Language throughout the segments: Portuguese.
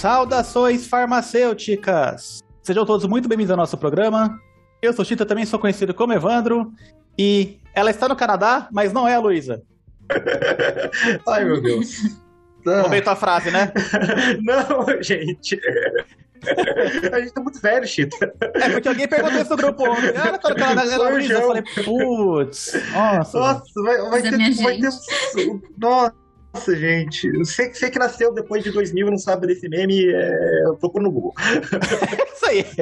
Saudações farmacêuticas! Sejam todos muito bem-vindos ao nosso programa. Eu sou Chita, também sou conhecido como Evandro. E ela está no Canadá, mas não é a Luísa. Ai, meu Deus. Roubei tua frase, né? não, gente. A gente tá muito velho, Chita. É porque alguém perguntou isso no grupo ontem. Ah, ela tá no Canadá, ela é a Luísa. Eu falei, putz. Nossa. Nossa, vai, vai, ter, vai ter. Nossa, gente. Você, você que nasceu depois de 2000 e não sabe desse meme, é... procura no Google. isso aí.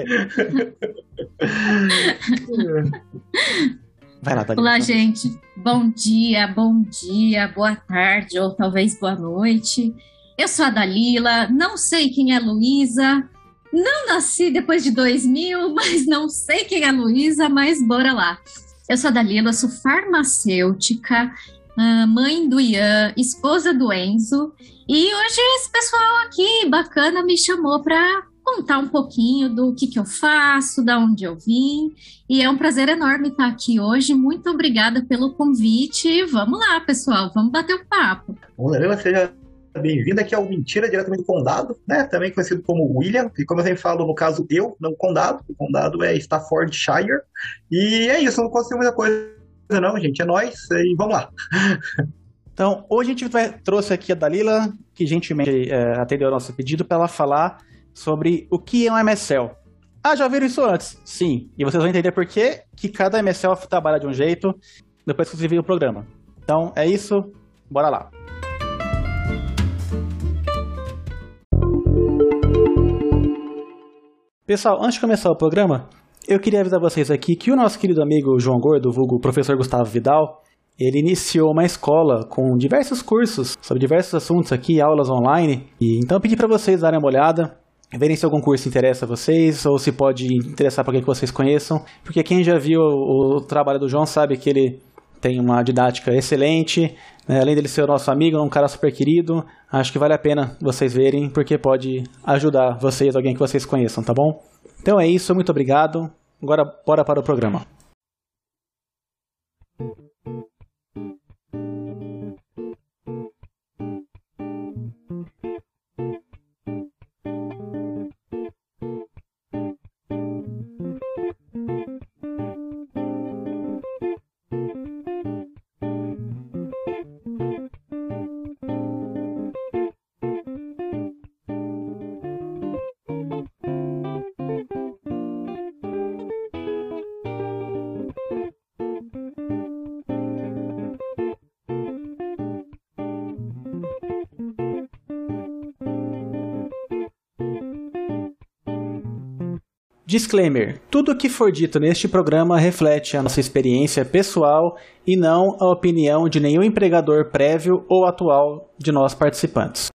Vai lá, Thalita. Olá, gente. Bom dia, bom dia, boa tarde ou talvez boa noite. Eu sou a Dalila, não sei quem é Luísa, não nasci depois de 2000, mas não sei quem é Luísa, mas bora lá. Eu sou a Dalila, sou farmacêutica, mãe do Ian, esposa do Enzo, e hoje esse pessoal aqui bacana me chamou para contar um pouquinho do que, que eu faço, da onde eu vim. E é um prazer enorme estar aqui hoje. Muito obrigada pelo convite. Vamos lá, pessoal, vamos bater um papo. Danila, seja bem-vindo aqui ao Mentira, diretamente do Condado, né? Também conhecido como William, e como eu sempre falo, no caso, eu, não Condado. O Condado é Staffordshire. E é isso, não consigo muita coisa, não, gente. É nós e vamos lá. Então, hoje a gente vai, trouxe aqui a Dalila, que gentilmente é, atendeu ao nosso pedido, para ela falar sobre o que é um MSL. Ah, já viram isso antes? Sim. E vocês vão entender por que, que cada MSL trabalha de um jeito depois que vocês virem o programa. Então, é isso. Bora lá. Pessoal, antes de começar o programa, eu queria avisar vocês aqui que o nosso querido amigo João Gordo, vulgo professor Gustavo Vidal, ele iniciou uma escola com diversos cursos sobre diversos assuntos aqui, aulas online. E então pedi para vocês darem uma olhada verem se algum curso interessa a vocês ou se pode interessar para alguém que vocês conheçam, porque quem já viu o, o trabalho do João sabe que ele tem uma didática excelente, né? além dele ser nosso amigo, é um cara super querido, acho que vale a pena vocês verem, porque pode ajudar vocês, alguém que vocês conheçam, tá bom? Então é isso, muito obrigado. Agora bora para o programa. Disclaimer: tudo o que for dito neste programa reflete a nossa experiência pessoal e não a opinião de nenhum empregador prévio ou atual de nós participantes.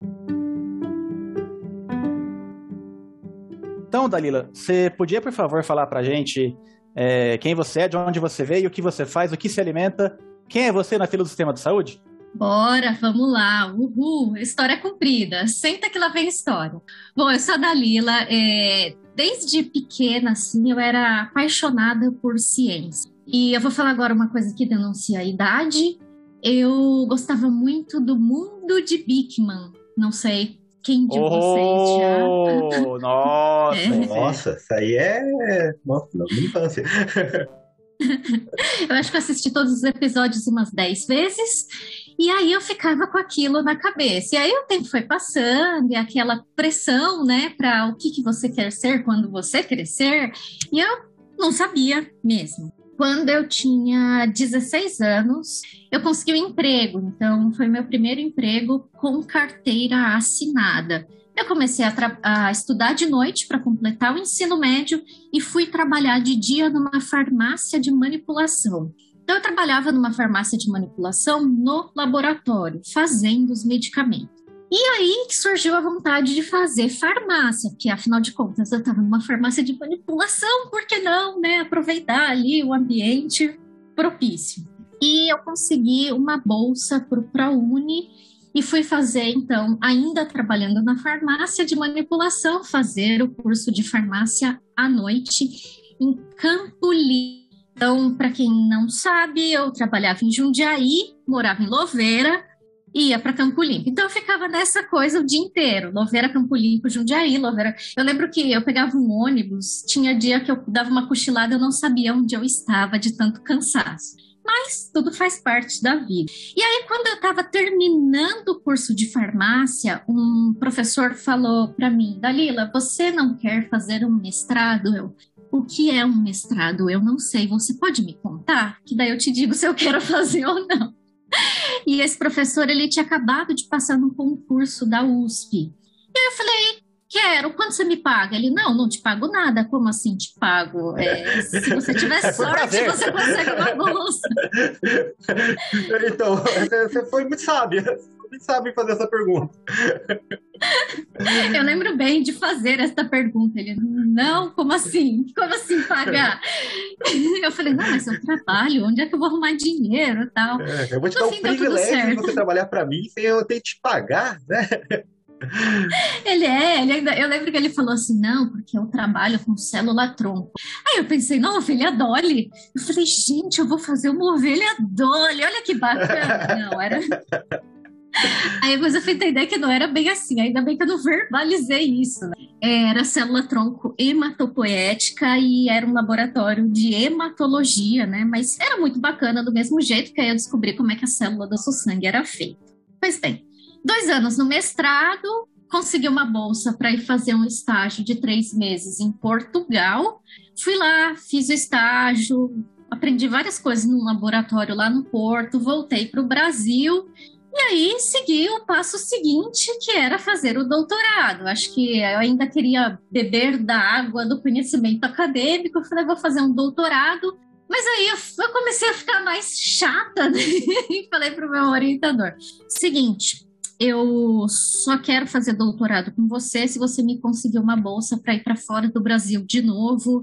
Então, Dalila, você podia, por favor, falar pra gente é, quem você é, de onde você veio, o que você faz, o que se alimenta, quem é você na fila do sistema de saúde? Bora, vamos lá. Uhul, história comprida. Senta que lá vem história. Bom, eu sou a Dalila. É, desde pequena, assim, eu era apaixonada por ciência. E eu vou falar agora uma coisa que denuncia a idade. Eu gostava muito do mundo de Bickman. Não sei quem de oh, vocês já. Nossa! é. Nossa, isso aí é. Nossa, minha infância. eu acho que eu assisti todos os episódios umas 10 vezes. E aí eu ficava com aquilo na cabeça. E aí o tempo foi passando, e aquela pressão, né, para o que, que você quer ser quando você crescer. E eu não sabia mesmo. Quando eu tinha 16 anos, eu consegui um emprego. Então, foi meu primeiro emprego com carteira assinada. Eu comecei a, a estudar de noite para completar o ensino médio e fui trabalhar de dia numa farmácia de manipulação. Então, eu trabalhava numa farmácia de manipulação no laboratório, fazendo os medicamentos. E aí que surgiu a vontade de fazer farmácia, porque afinal de contas eu estava numa farmácia de manipulação, por que não, né? Aproveitar ali o ambiente propício. E eu consegui uma bolsa para o ProUni e fui fazer, então, ainda trabalhando na farmácia de manipulação, fazer o curso de farmácia à noite em Campo Limpo então, para quem não sabe, eu trabalhava em Jundiaí, morava em Louveira, ia para Campo Limpo. Então eu ficava nessa coisa o dia inteiro, Louveira, Campo Limpo, Jundiaí, Louveira. Eu lembro que eu pegava um ônibus, tinha dia que eu dava uma cochilada, eu não sabia onde eu estava de tanto cansaço. Mas tudo faz parte da vida. E aí, quando eu estava terminando o curso de farmácia, um professor falou para mim: Dalila, você não quer fazer um mestrado? Eu, o que é um mestrado? Eu não sei. Você pode me contar? Que daí eu te digo se eu quero fazer ou não. E esse professor, ele tinha acabado de passar num concurso da USP. E aí eu falei, quero, quanto você me paga? Ele, não, não te pago nada. Como assim te pago? É, se você tiver é sorte, você consegue uma bolsa. então, você foi muito sábia sabem fazer essa pergunta. Eu lembro bem de fazer essa pergunta. Ele, não, como assim? Como assim pagar? Eu falei, não, mas eu trabalho, onde é que eu vou arrumar dinheiro tal? É, eu vou te dar o privilégio de você trabalhar para mim sem eu ter que te pagar, né? Ele é, ele ainda, eu lembro que ele falou assim, não, porque eu trabalho com célula tronco. Aí eu pensei, não, ovelha Dolly. Eu falei, gente, eu vou fazer uma ovelha Dolly, olha que bacana. Não, era, Aí depois eu fui entender que não era bem assim, ainda bem que eu não verbalizei isso. Né? Era célula-tronco hematopoética e era um laboratório de hematologia, né? Mas era muito bacana do mesmo jeito que aí eu descobri como é que a célula do nosso sangue era feita. Pois bem, dois anos no mestrado, consegui uma bolsa para ir fazer um estágio de três meses em Portugal. Fui lá, fiz o estágio, aprendi várias coisas no laboratório lá no Porto, voltei para o Brasil e aí segui o passo seguinte, que era fazer o doutorado. Acho que eu ainda queria beber da água do conhecimento acadêmico. Eu falei, vou fazer um doutorado. Mas aí eu, eu comecei a ficar mais chata né? e falei para o meu orientador: seguinte, eu só quero fazer doutorado com você se você me conseguir uma bolsa para ir para fora do Brasil de novo.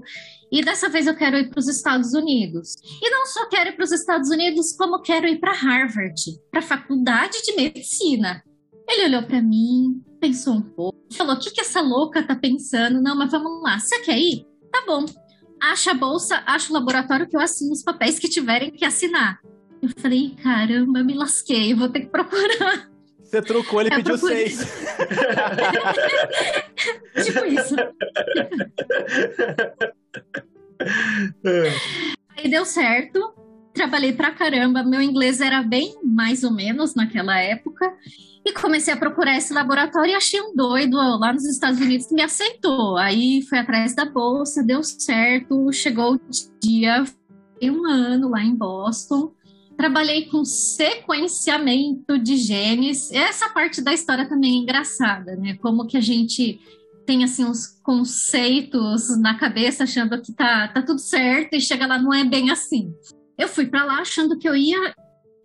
E dessa vez eu quero ir para os Estados Unidos. E não só quero ir para os Estados Unidos, como quero ir para Harvard, para a faculdade de medicina. Ele olhou para mim, pensou um pouco, falou: "O que que essa louca tá pensando? Não, mas vamos lá. Você quer ir? Tá bom. Acha a bolsa, acha o laboratório que eu assino os papéis que tiverem que assinar." Eu falei: "Caramba, me lasquei, vou ter que procurar." Você trocou, ele é pediu seis. tipo isso. Aí deu certo. Trabalhei pra caramba. Meu inglês era bem mais ou menos naquela época. E comecei a procurar esse laboratório e achei um doido lá nos Estados Unidos que me aceitou. Aí fui atrás da bolsa, deu certo. Chegou o dia, um ano lá em Boston trabalhei com sequenciamento de genes. Essa parte da história também é engraçada, né? Como que a gente tem assim uns conceitos na cabeça achando que tá, tá tudo certo e chega lá não é bem assim. Eu fui para lá achando que eu ia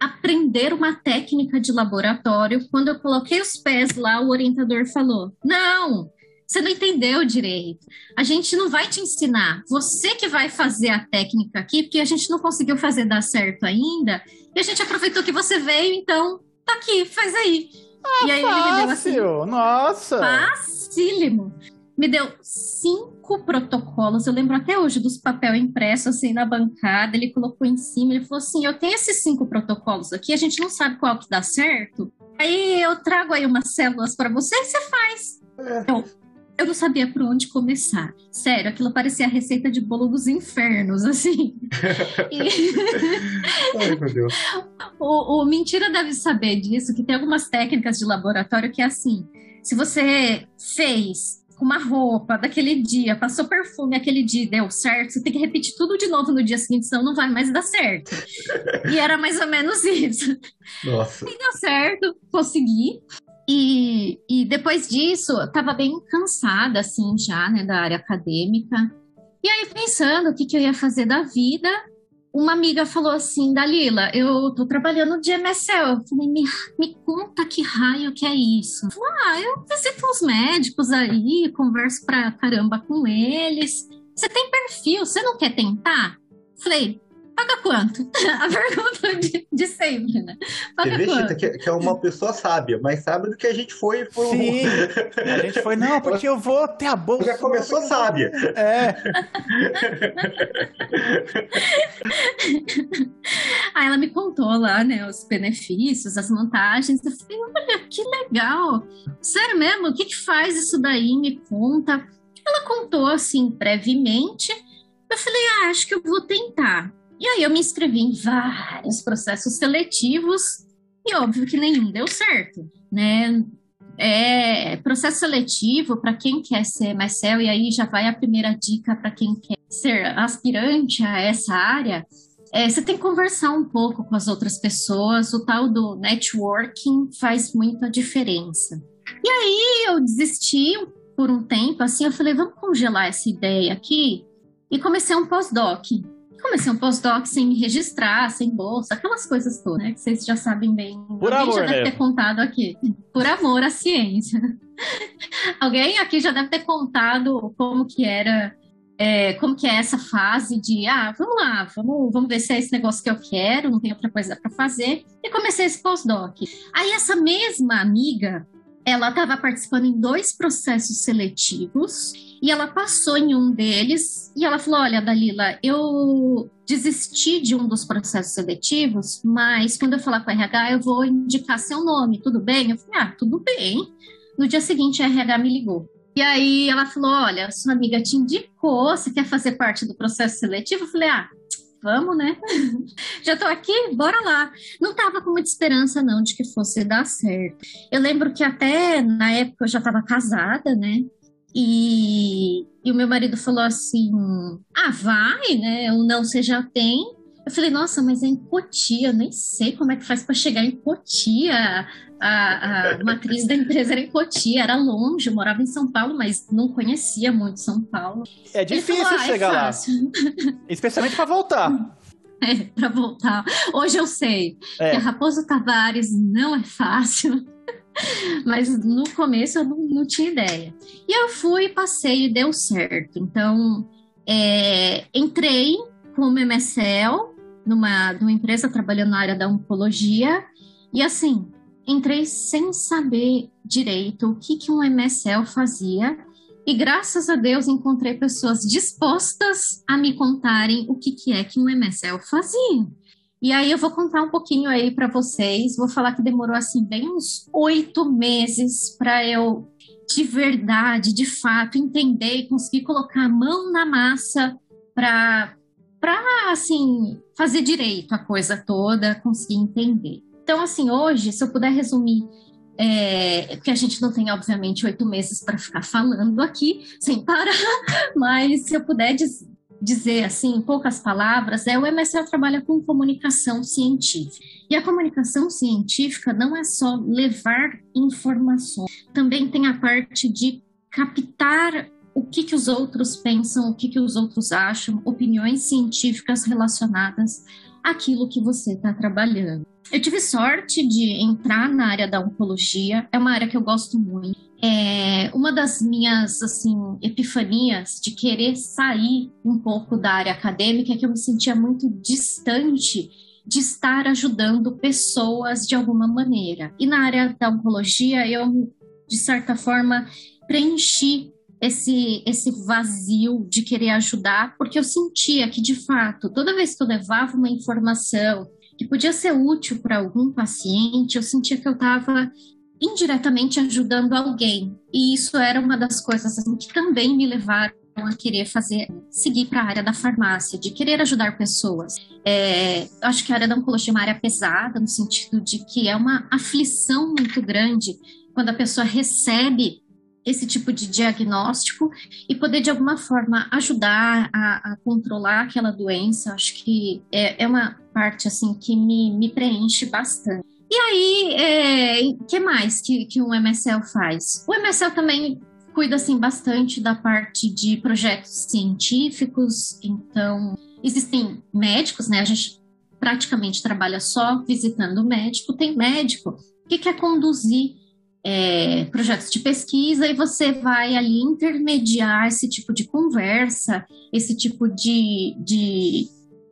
aprender uma técnica de laboratório. Quando eu coloquei os pés lá, o orientador falou: "Não, você não entendeu direito. A gente não vai te ensinar. Você que vai fazer a técnica aqui, porque a gente não conseguiu fazer dar certo ainda. E a gente aproveitou que você veio, então tá aqui, faz aí. Ah, e aí fácil. ele me deu assim. Nossa! Facílimo. Me deu cinco protocolos. Eu lembro até hoje dos papel impresso assim na bancada. Ele colocou em cima. Ele falou assim: Eu tenho esses cinco protocolos aqui. A gente não sabe qual que dá certo. Aí eu trago aí umas células para você e você faz. É. Eu, eu não sabia por onde começar. Sério, aquilo parecia a receita de bolo dos infernos, assim. e... Ai, meu Deus. O, o Mentira deve saber disso, que tem algumas técnicas de laboratório que é assim: se você fez uma roupa daquele dia, passou perfume aquele dia e deu certo, você tem que repetir tudo de novo no dia seguinte, senão não vai mais dar certo. e era mais ou menos isso. Nossa. E deu certo, consegui. E, e depois disso, eu estava bem cansada, assim, já, né, da área acadêmica. E aí, pensando o que, que eu ia fazer da vida, uma amiga falou assim, Dalila, eu tô trabalhando de MSL. Eu falei, me, me conta que raio que é isso. Falei, ah, eu visito uns médicos aí, converso pra caramba com eles. Você tem perfil, você não quer tentar? Falei, Paga quanto? A pergunta de, de sempre, né? Paga Você quanto? Que, que, é uma pessoa sábia, mas sabe do que a gente foi por Sim, a gente foi, não, porque eu vou ter a bolsa. Já começou sábia. É. Aí ela me contou lá, né, os benefícios, as vantagens. Eu falei, olha, que legal. Sério mesmo? O que, que faz isso daí? Me conta. Ela contou, assim, brevemente. Eu falei, ah, acho que eu vou tentar. E aí eu me inscrevi em vários processos seletivos e óbvio que nenhum deu certo, né? É, processo seletivo para quem quer ser Marcel, e aí já vai a primeira dica para quem quer ser aspirante a essa área. É, você tem que conversar um pouco com as outras pessoas, o tal do networking faz muita diferença. E aí eu desisti por um tempo, assim, eu falei, vamos congelar essa ideia aqui, e comecei um pós-doc. Comecei um pós-doc sem registrar, sem bolsa, aquelas coisas todas, né? Que vocês já sabem bem. Por Alguém amor, já deve né? ter contado aqui. Por amor à ciência. Alguém aqui já deve ter contado como que era, é, como que é essa fase de, ah, vamos lá, vamos, vamos ver se é esse negócio que eu quero, não tem outra coisa para fazer. E comecei esse pós-doc. Aí essa mesma amiga, ela estava participando em dois processos seletivos e ela passou em um deles e ela falou: Olha, Dalila, eu desisti de um dos processos seletivos, mas quando eu falar com a RH, eu vou indicar seu nome, tudo bem? Eu falei: Ah, tudo bem. No dia seguinte, a RH me ligou. E aí ela falou: Olha, sua amiga te indicou, você quer fazer parte do processo seletivo? Eu falei: Ah, vamos, né? Já tô aqui, bora lá. Não tava com muita esperança, não, de que fosse dar certo. Eu lembro que até na época eu já estava casada, né? E, e o meu marido falou assim: Ah, vai, né? O não você já tem. Eu falei, nossa, mas é em Cotia, eu nem sei como é que faz para chegar em Cotia. A, a matriz da empresa era em Cotia, era longe, eu morava em São Paulo, mas não conhecia muito São Paulo. É difícil falou, "Ah, é chegar lá, fácil." especialmente pra voltar. É, para voltar. Hoje eu sei É. que a Raposo Tavares não é fácil, mas no começo eu não, não tinha ideia. E eu fui, passei e deu certo. Então, é, entrei como MSL numa, numa empresa trabalhando na área da oncologia e assim, entrei sem saber direito o que, que um MSL fazia e graças a Deus encontrei pessoas dispostas a me contarem o que, que é que um MSL fazia. E aí eu vou contar um pouquinho aí para vocês. Vou falar que demorou assim bem uns oito meses para eu de verdade, de fato, entender e conseguir colocar a mão na massa para para assim fazer direito a coisa toda, conseguir entender. Então assim hoje, se eu puder resumir é, porque a gente não tem, obviamente, oito meses para ficar falando aqui sem parar, mas se eu puder diz, dizer assim, em poucas palavras, é o MSL trabalha com comunicação científica. E a comunicação científica não é só levar informações, também tem a parte de captar o que, que os outros pensam, o que, que os outros acham, opiniões científicas relacionadas àquilo que você está trabalhando. Eu tive sorte de entrar na área da oncologia, é uma área que eu gosto muito. É uma das minhas assim epifanias de querer sair um pouco da área acadêmica é que eu me sentia muito distante de estar ajudando pessoas de alguma maneira. E na área da oncologia, eu de certa forma preenchi esse, esse vazio de querer ajudar, porque eu sentia que, de fato, toda vez que eu levava uma informação que podia ser útil para algum paciente, eu sentia que eu estava indiretamente ajudando alguém. E isso era uma das coisas assim, que também me levaram a querer fazer, seguir para a área da farmácia, de querer ajudar pessoas. É, acho que a área da oncologia é uma área pesada, no sentido de que é uma aflição muito grande quando a pessoa recebe esse tipo de diagnóstico e poder de alguma forma ajudar a, a controlar aquela doença, acho que é, é, uma parte assim que me, me preenche bastante. E aí, é, que mais que, que um MSL faz? O MSL também cuida assim bastante da parte de projetos científicos, então existem médicos, né? A gente praticamente trabalha só visitando o médico, tem médico que quer conduzir é, projetos de pesquisa e você vai ali intermediar esse tipo de conversa, esse tipo de, de,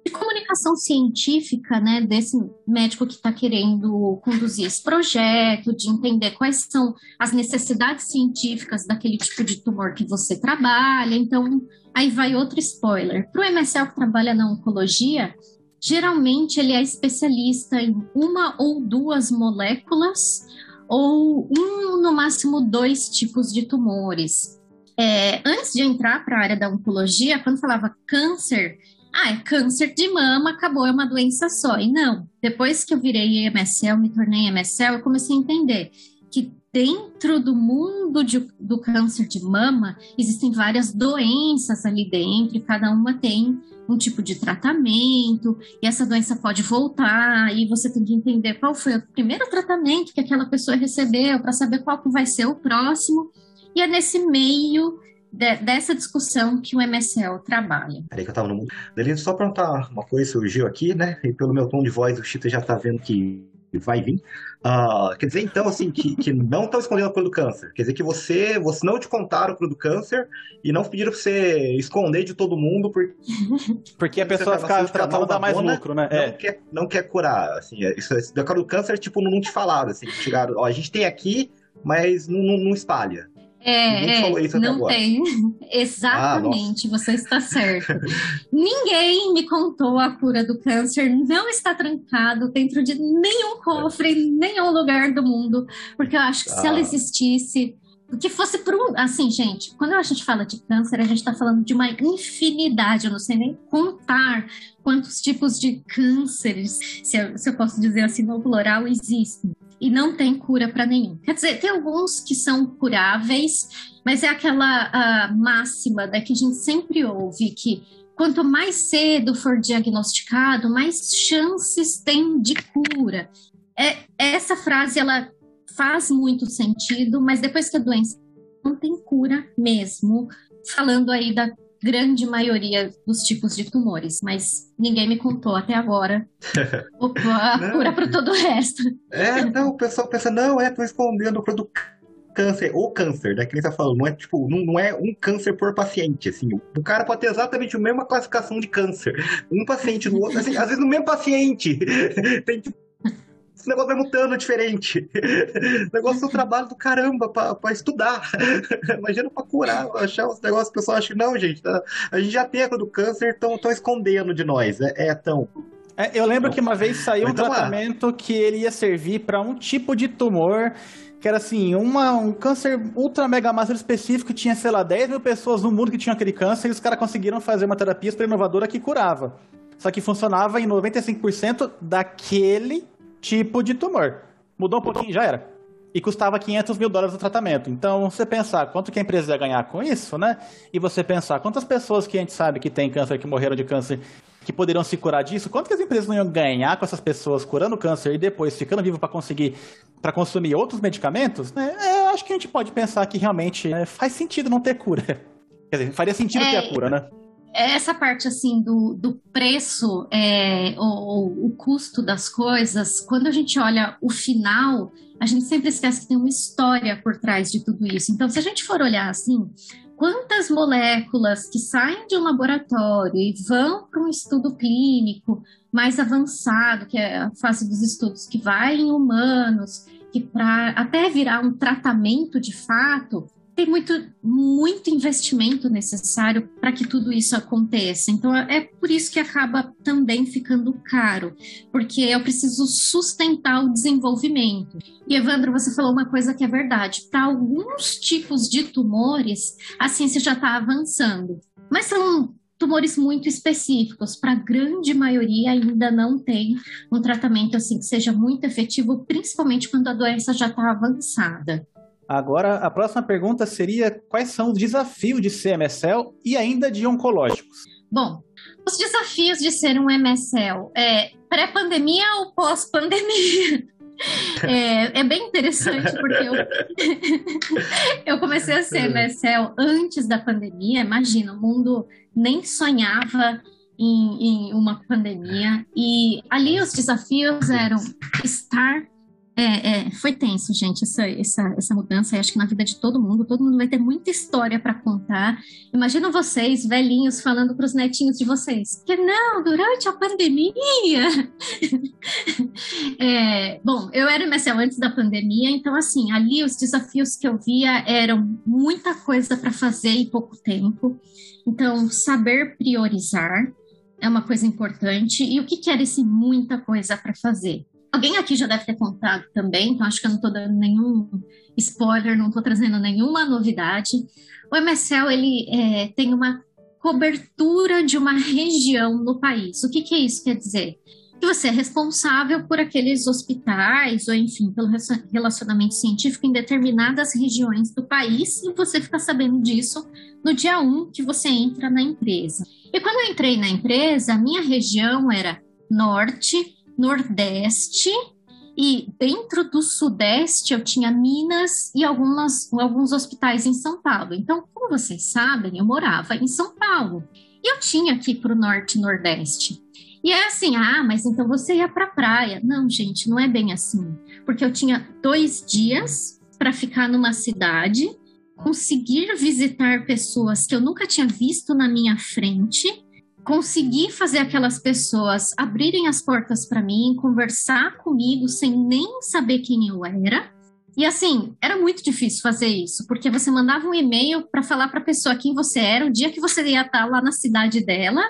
de comunicação científica, né, desse médico que está querendo conduzir esse projeto, de entender quais são as necessidades científicas daquele tipo de tumor que você trabalha. Então, aí vai outro spoiler. Para o MSL que trabalha na oncologia, geralmente ele é especialista em uma ou duas moléculas ou um, no máximo, dois tipos de tumores. É, antes de entrar para a área da oncologia, quando falava câncer, ah, é câncer de mama, acabou, é uma doença só. E não, depois que eu virei MSL, me tornei MSL, eu comecei a entender que dentro do mundo de, do câncer de mama existem várias doenças ali dentro, e cada uma tem um tipo de tratamento, e essa doença pode voltar, e você tem que entender qual foi o primeiro tratamento que aquela pessoa recebeu, para saber qual vai ser o próximo. E é nesse meio de, dessa discussão que o MSL trabalha. Peraí que eu tava no mundo. Delino, só perguntar uma coisa, surgiu aqui, né? E pelo meu tom de voz, o Chita já tá vendo que vai vir. Uh, quer dizer, então, assim, que, que não estão escondendo a cura do câncer. Quer dizer que você, você não te contaram a cura do câncer e não pediram pra você esconder de todo mundo porque... Porque a pessoa fica tratando dar mais lucro, né? Não, é. quer, não quer curar, assim. É, isso, isso, da cura do câncer, tipo, não, não te falaram, assim. Chegaram, ó, a gente tem aqui, mas não, não, não espalha. É, é não tem. Exatamente, ah, você está certo. Ninguém me contou a cura do câncer, não está trancado dentro de nenhum cofre, nenhum lugar do mundo, porque eu acho que ah. se ela ah. existisse, que fosse por um. Assim, gente, quando a gente fala de câncer, a gente está falando de uma infinidade, eu não sei nem contar quantos tipos de cânceres, se eu, se eu posso dizer assim no plural, existem e não tem cura para nenhum. Quer dizer, tem alguns que são curáveis, mas é aquela máxima da que a gente sempre ouve que quanto mais cedo for diagnosticado, mais chances tem de cura. É, essa frase ela faz muito sentido, mas depois que a doença não tem cura mesmo, falando aí da grande maioria dos tipos de tumores, mas ninguém me contou até agora. A cura para todo o resto. É, não, o pessoal pensa, não, é, tô escondendo o do câncer, ou câncer, né, que nem tá falando, não é tipo, não, não é um câncer por paciente, assim, o cara pode ter exatamente a mesma classificação de câncer, um paciente no outro, assim, às vezes no mesmo paciente, tem tipo esse negócio vai mutando diferente. O negócio do trabalho do caramba pra, pra estudar. Imagina pra curar, achar os negócios, o pessoal acha que não, gente, tá, a gente já tem a do câncer, estão escondendo de nós. É, é tão. É, eu lembro que uma vez saiu um então, tratamento ah, que ele ia servir para um tipo de tumor que era assim, uma, um câncer ultra mega master específico, tinha, sei lá, 10 mil pessoas no mundo que tinham aquele câncer, e os caras conseguiram fazer uma terapia super inovadora que curava. Só que funcionava em 95% daquele tipo de tumor. Mudou um pouquinho, já era. E custava 500 mil dólares o tratamento. Então, você pensar quanto que a empresa ia ganhar com isso, né? E você pensar quantas pessoas que a gente sabe que tem câncer, que morreram de câncer, que poderiam se curar disso, quanto que as empresas não iam ganhar com essas pessoas curando câncer e depois ficando vivo para conseguir, para consumir outros medicamentos, né? É, eu acho que a gente pode pensar que realmente é, faz sentido não ter cura. Quer dizer, faria sentido é, ter a cura, né? Essa parte assim do, do preço é, ou, ou, o custo das coisas, quando a gente olha o final, a gente sempre esquece que tem uma história por trás de tudo isso. Então, se a gente for olhar assim, quantas moléculas que saem de um laboratório e vão para um estudo clínico mais avançado, que é a fase dos estudos que vai em humanos, que para até virar um tratamento de fato, tem muito, muito investimento necessário para que tudo isso aconteça. Então, é por isso que acaba também ficando caro, porque eu preciso sustentar o desenvolvimento. E, Evandro, você falou uma coisa que é verdade: para alguns tipos de tumores, a ciência já está avançando, mas são tumores muito específicos. Para a grande maioria, ainda não tem um tratamento assim que seja muito efetivo, principalmente quando a doença já está avançada. Agora, a próxima pergunta seria: quais são os desafios de ser MSL e ainda de oncológicos? Bom, os desafios de ser um MSL é pré-pandemia ou pós-pandemia? É, é, bem interessante porque eu, eu comecei a ser MSL antes da pandemia. Imagina, o mundo nem sonhava em, em uma pandemia. E ali os desafios eram estar é, é, foi tenso, gente, essa, essa, essa mudança. Eu acho que na vida de todo mundo, todo mundo vai ter muita história para contar. Imagina vocês, velhinhos, falando para os netinhos de vocês que não, durante a pandemia. é, bom, eu era MSL antes da pandemia, então, assim, ali os desafios que eu via eram muita coisa para fazer em pouco tempo. Então, saber priorizar é uma coisa importante. E o que, que era esse muita coisa para fazer? Alguém aqui já deve ter contado também, então acho que eu não estou dando nenhum spoiler, não estou trazendo nenhuma novidade. O MSL ele é, tem uma cobertura de uma região no país. O que, que isso quer dizer? Que você é responsável por aqueles hospitais, ou enfim, pelo relacionamento científico em determinadas regiões do país, e você fica sabendo disso no dia 1 que você entra na empresa. E quando eu entrei na empresa, a minha região era norte, nordeste e dentro do Sudeste eu tinha Minas e algumas, alguns hospitais em São Paulo. Então, como vocês sabem, eu morava em São Paulo. E eu tinha aqui para o Norte e Nordeste. E é assim, ah, mas então você ia para a praia. Não, gente, não é bem assim. Porque eu tinha dois dias para ficar numa cidade, conseguir visitar pessoas que eu nunca tinha visto na minha frente conseguir fazer aquelas pessoas abrirem as portas para mim, conversar comigo sem nem saber quem eu era. E assim, era muito difícil fazer isso, porque você mandava um e-mail para falar para a pessoa quem você era, o dia que você ia estar lá na cidade dela,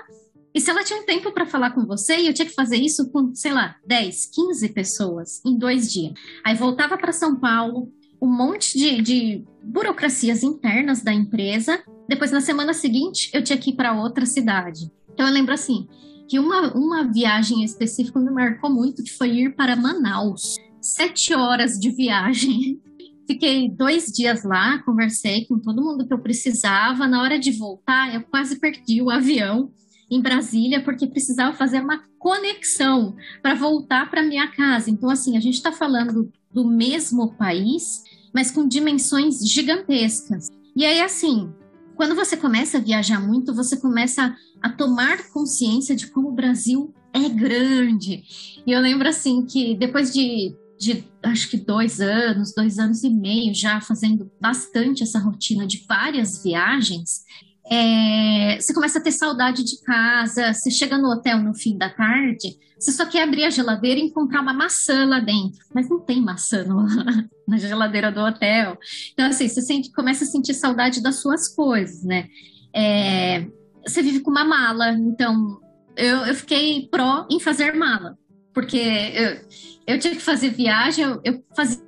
e se ela tinha um tempo para falar com você, eu tinha que fazer isso com, sei lá, 10, 15 pessoas em dois dias. Aí voltava para São Paulo, um monte de, de burocracias internas da empresa. Depois, na semana seguinte, eu tinha que ir para outra cidade. Então eu lembro assim, que uma, uma viagem específica me marcou muito, que foi ir para Manaus. Sete horas de viagem. Fiquei dois dias lá, conversei com todo mundo que eu precisava. Na hora de voltar, eu quase perdi o avião em Brasília, porque precisava fazer uma conexão para voltar para minha casa. Então, assim, a gente está falando do mesmo país, mas com dimensões gigantescas. E aí, assim, quando você começa a viajar muito, você começa a tomar consciência de como o Brasil é grande. E eu lembro assim que depois de, de acho que dois anos, dois anos e meio já fazendo bastante essa rotina de várias viagens, é, você começa a ter saudade de casa, você chega no hotel no fim da tarde, você só quer abrir a geladeira e encontrar uma maçã lá dentro, mas não tem maçã no, na geladeira do hotel. Então, assim, você sente, começa a sentir saudade das suas coisas, né? É, você vive com uma mala, então eu, eu fiquei pró em fazer mala, porque eu, eu tinha que fazer viagem, eu, eu fazia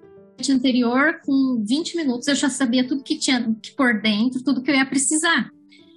anterior com 20 minutos eu já sabia tudo que tinha que pôr dentro, tudo que eu ia precisar.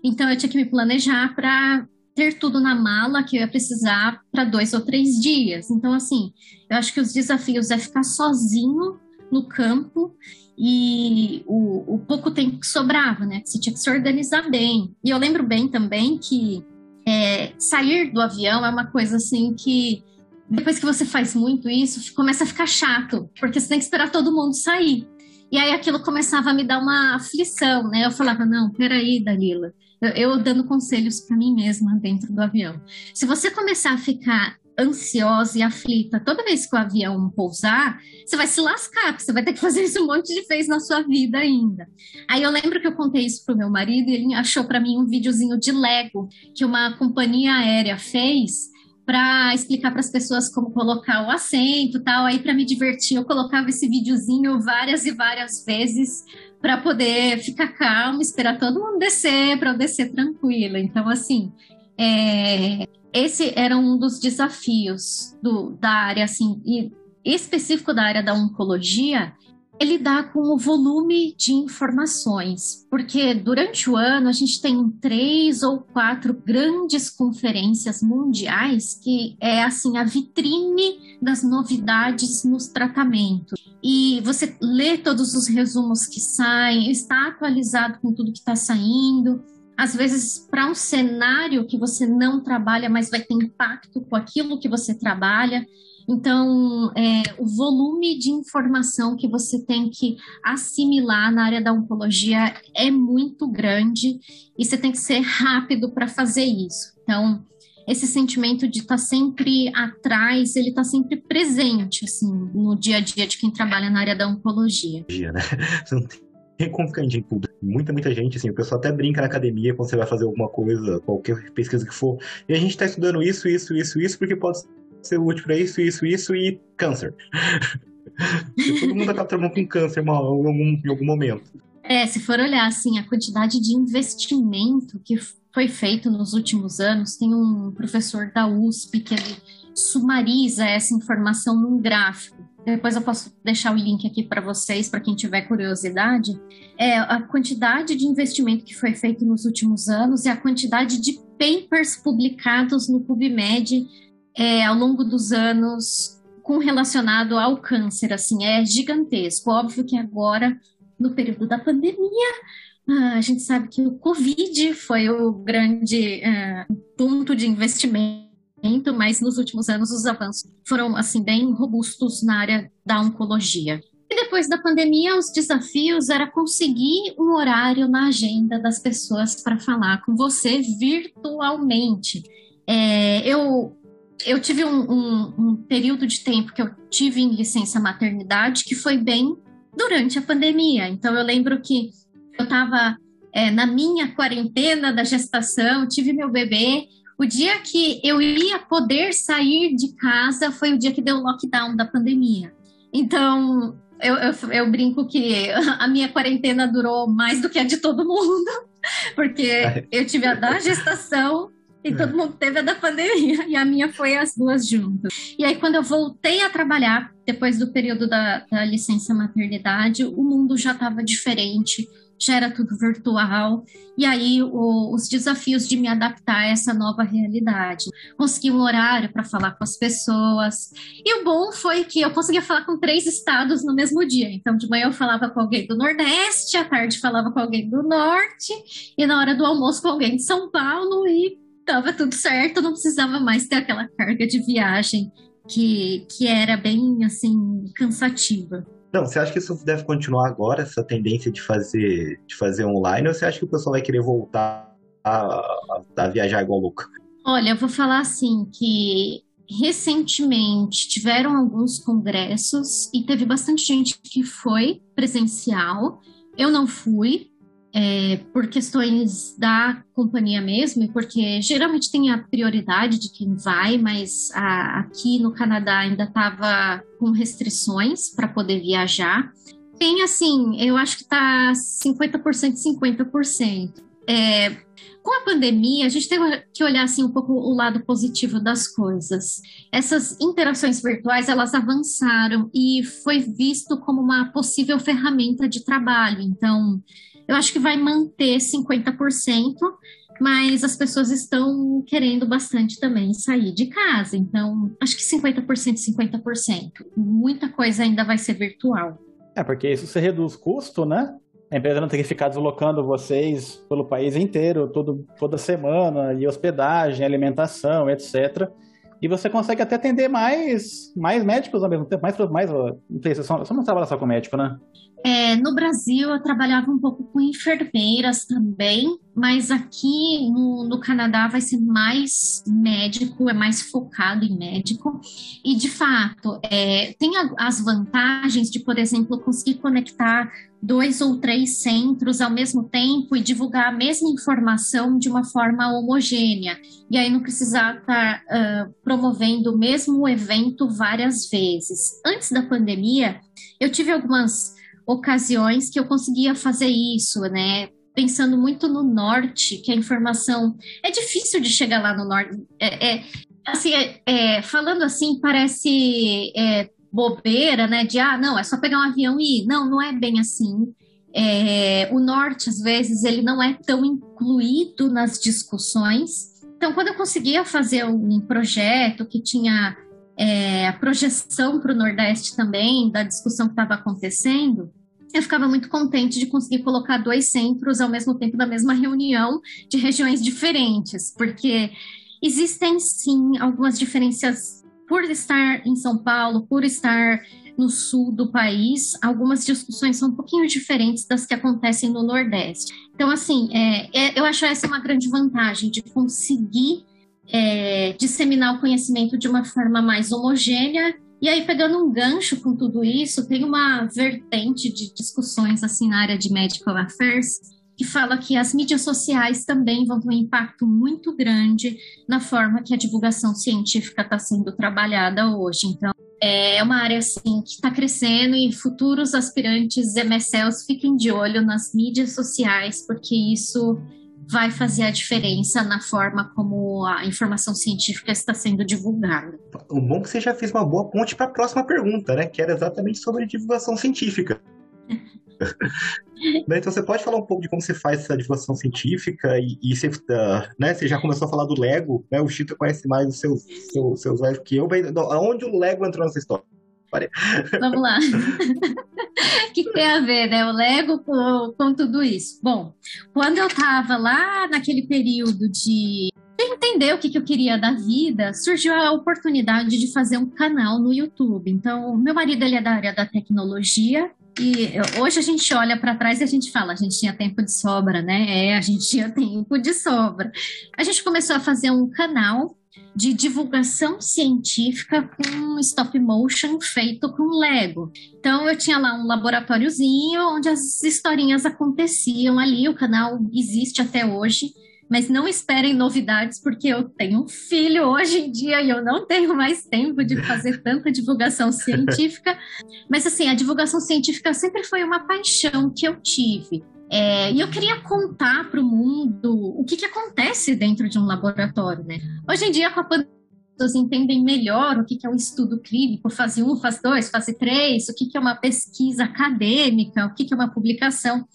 Então eu tinha que me planejar para ter tudo na mala que eu ia precisar para dois ou três dias. Então, assim, eu acho que os desafios é ficar sozinho no campo e o, o pouco tempo que sobrava, né? Que você tinha que se organizar bem. E eu lembro bem também que é, sair do avião é uma coisa assim que depois que você faz muito isso, começa a ficar chato, porque você tem que esperar todo mundo sair. E aí aquilo começava a me dar uma aflição, né? Eu falava, não, peraí, Dalila, eu, eu dando conselhos para mim mesma dentro do avião. Se você começar a ficar ansiosa e aflita toda vez que o avião pousar, você vai se lascar, você vai ter que fazer isso um monte de vezes na sua vida ainda. Aí eu lembro que eu contei isso pro meu marido e ele achou para mim um videozinho de Lego que uma companhia aérea fez para explicar para as pessoas como colocar o assento, tal. Aí para me divertir, eu colocava esse videozinho várias e várias vezes para poder ficar calmo, esperar todo mundo descer, para eu descer tranquila. Então, assim, é, esse era um dos desafios do, da área, assim, e específico da área da oncologia, é lidar com o volume de informações, porque durante o ano a gente tem três ou quatro grandes conferências mundiais que é assim a vitrine das novidades nos tratamentos. E você lê todos os resumos que saem, está atualizado com tudo que está saindo. Às vezes, para um cenário que você não trabalha, mas vai ter impacto com aquilo que você trabalha. Então, é, o volume de informação que você tem que assimilar na área da oncologia é muito grande e você tem que ser rápido para fazer isso. Então, esse sentimento de estar tá sempre atrás, ele está sempre presente, assim, no dia a dia de quem trabalha na área da oncologia. Né? Não tem como ficar em público. Muita, muita gente, assim, o pessoal até brinca na academia quando você vai fazer alguma coisa, qualquer pesquisa que for. E a gente está estudando isso, isso, isso, isso, porque pode ser útil para isso, isso, isso e câncer. todo mundo acaba trabalhando com câncer em algum, em algum momento. É, se for olhar assim, a quantidade de investimento que foi feito nos últimos anos. Tem um professor da USP que ele sumariza essa informação num gráfico. Depois eu posso deixar o link aqui para vocês, para quem tiver curiosidade. É a quantidade de investimento que foi feito nos últimos anos e a quantidade de papers publicados no PubMed é, ao longo dos anos com relacionado ao câncer. Assim, é gigantesco. Óbvio que agora, no período da pandemia, ah, a gente sabe que o Covid foi o grande uh, ponto de investimento mas nos últimos anos os avanços foram assim bem robustos na área da oncologia. E depois da pandemia, os desafios era conseguir um horário na agenda das pessoas para falar com você virtualmente. É, eu eu tive um, um, um, período de tempo que eu tive em licença maternidade que foi bem durante a pandemia. Então eu lembro que eu estava é, na minha quarentena da gestação, tive meu bebê o dia que eu ia poder sair de casa foi o dia que deu o lockdown da pandemia. Então, eu, eu, eu, brinco que a minha quarentena durou mais do que a de todo mundo, porque eu tive a da gestação e todo mundo teve a da pandemia, e a minha foi as duas juntas. E aí, quando eu voltei a trabalhar, depois do período da, da licença maternidade, o mundo já estava diferente já era tudo virtual, e aí o, os desafios de me adaptar a essa nova realidade. Consegui um horário para falar com as pessoas, e o bom foi que eu conseguia falar com três estados no mesmo dia. Então, de manhã eu falava com alguém do Nordeste, à tarde falava com alguém do Norte, e na hora do almoço com alguém de São Paulo, e estava tudo certo, não precisava mais ter aquela carga de viagem que, que era bem assim cansativa. Não, você acha que isso deve continuar agora, essa tendência de fazer, de fazer online, ou você acha que o pessoal vai querer voltar a, a, a viajar igual louco? Olha, eu vou falar assim que recentemente tiveram alguns congressos e teve bastante gente que foi presencial. Eu não fui, é, por questões da companhia mesmo, porque geralmente tem a prioridade de quem vai, mas a, aqui no Canadá ainda estava com restrições para poder viajar. Tem assim, eu acho que está 50%, 50%. É, com a pandemia, a gente tem que olhar assim um pouco o lado positivo das coisas. Essas interações virtuais, elas avançaram e foi visto como uma possível ferramenta de trabalho. Então, eu acho que vai manter 50%, mas as pessoas estão querendo bastante também sair de casa. Então, acho que 50%, 50%. Muita coisa ainda vai ser virtual. É, porque isso você reduz custo, né? A empresa não tem que ficar deslocando vocês pelo país inteiro, todo, toda semana, e hospedagem, alimentação, etc. E você consegue até atender mais, mais médicos ao mesmo tempo, mais, mais não sei, você só, você não trabalha só com médico, né? É, no Brasil, eu trabalhava um pouco com enfermeiras também, mas aqui no, no, Canadá vai ser mais médico, é mais focado em médico. E, de fato, é, tem a, as vantagens de, por exemplo, conseguir conectar dois ou três centros ao mesmo tempo e divulgar a mesma informação de uma forma homogênea. E aí não precisar estar tá, uh, promovendo o mesmo evento várias vezes. Antes da pandemia, eu tive algumas ocasiões que eu conseguia fazer isso, né? Pensando muito no norte, que a informação é difícil de chegar lá no norte. É, é assim, é, é, falando assim, parece é, bobeira, né? De ah, não, é só pegar um avião e ir. Não, não é bem assim. É, o norte, às vezes, ele não é tão incluído nas discussões. Então, quando eu conseguia fazer um projeto que tinha é, a projeção para o Nordeste também, da discussão que estava acontecendo, eu ficava muito contente de conseguir colocar dois centros ao mesmo tempo da mesma reunião de regiões diferentes, porque existem sim algumas diferenças por estar em São Paulo, por estar no sul do país, algumas discussões são um pouquinho diferentes das que acontecem no Nordeste. Então, assim, é, é, eu acho essa uma grande vantagem de conseguir é, disseminar o conhecimento de uma forma mais homogênea e aí, pegando um gancho com tudo isso, tem uma vertente de discussões assim na área de medical affairs que fala que as mídias sociais também vão ter um impacto muito grande na forma que a divulgação científica está sendo trabalhada hoje. Então, é uma área assim que está crescendo e futuros aspirantes MSLs fiquem de olho nas mídias sociais, porque isso vai fazer a diferença na forma como a informação científica está sendo divulgada. O bom é que você já fez uma boa ponte para a próxima pergunta, né? Que era exatamente sobre divulgação científica. Né, então você pode falar um pouco de como você faz essa divulgação científica e, e você, uh, né, você já começou a falar do Lego, né? O Chita conhece mais os seus, seus, seus Lego que eu. Aonde o Lego entrou nessa história? Vamos lá. O que tem a ver, né? O Lego com, com tudo isso? Bom, quando eu estava lá naquele período de entender o que, que eu queria da vida, surgiu a oportunidade de fazer um canal no YouTube. Então, meu marido ele é da área da tecnologia e hoje a gente olha para trás e a gente fala, a gente tinha tempo de sobra, né? É, a gente tinha tempo de sobra. A gente começou a fazer um canal de divulgação científica com stop motion feito com Lego. Então eu tinha lá um laboratóriozinho onde as historinhas aconteciam ali, o canal existe até hoje. Mas não esperem novidades, porque eu tenho um filho hoje em dia e eu não tenho mais tempo de fazer tanta divulgação científica. Mas, assim, a divulgação científica sempre foi uma paixão que eu tive. É, e eu queria contar para o mundo o que, que acontece dentro de um laboratório, né? Hoje em dia, com a pandemia, pessoas entendem melhor o que, é um estudo clínico, fase 1, fase 2, fase 3, o que, é uma pesquisa acadêmica, o que é uma publicação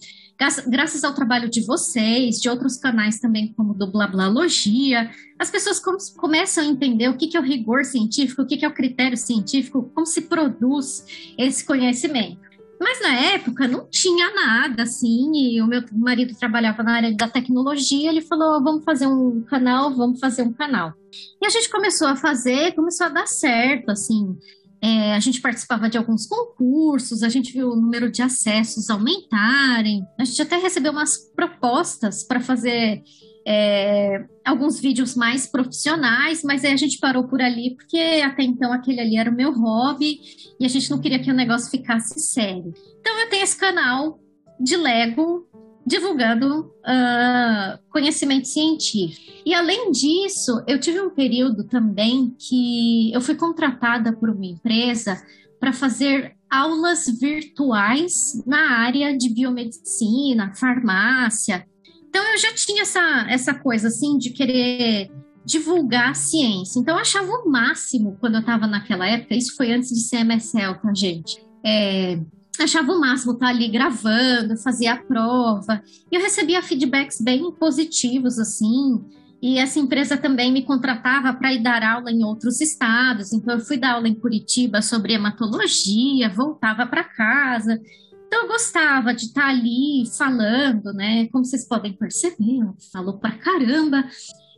graças ao trabalho de vocês, de outros canais também, como do Blablalogia, as pessoas começam a entender o que é o rigor científico, o que é o critério científico, como se produz esse conhecimento. Mas na época não tinha nada assim, e o meu marido trabalhava na área da tecnologia, ele falou: vamos fazer um canal, vamos fazer um canal. E a gente começou a fazer, começou a dar certo, assim. É, a gente participava de alguns concursos, a gente viu o número de acessos aumentarem, a gente até recebeu umas propostas para fazer é, alguns vídeos mais profissionais, mas aí a gente parou por ali porque até então aquele ali era o meu hobby e a gente não queria que o negócio ficasse sério. Então eu tenho esse canal de Lego divulgando uh, conhecimento científico. E além disso, eu tive um período também que eu fui contratada por uma empresa para fazer aulas virtuais na área de biomedicina, farmácia. Então eu já tinha essa, essa coisa assim de querer divulgar a ciência. Então eu achava o máximo quando eu estava naquela época, isso foi antes de ser MSL, tá, gente? É, achava o máximo estar ali gravando, fazer a prova. E eu recebia feedbacks bem positivos, assim. E essa empresa também me contratava para ir dar aula em outros estados. Então, eu fui dar aula em Curitiba sobre hematologia, voltava para casa. Então, eu gostava de estar ali falando, né? Como vocês podem perceber, eu falo pra caramba.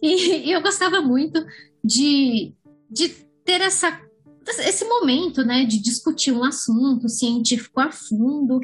E, e eu gostava muito de, de ter essa esse momento, né, de discutir um assunto científico a fundo.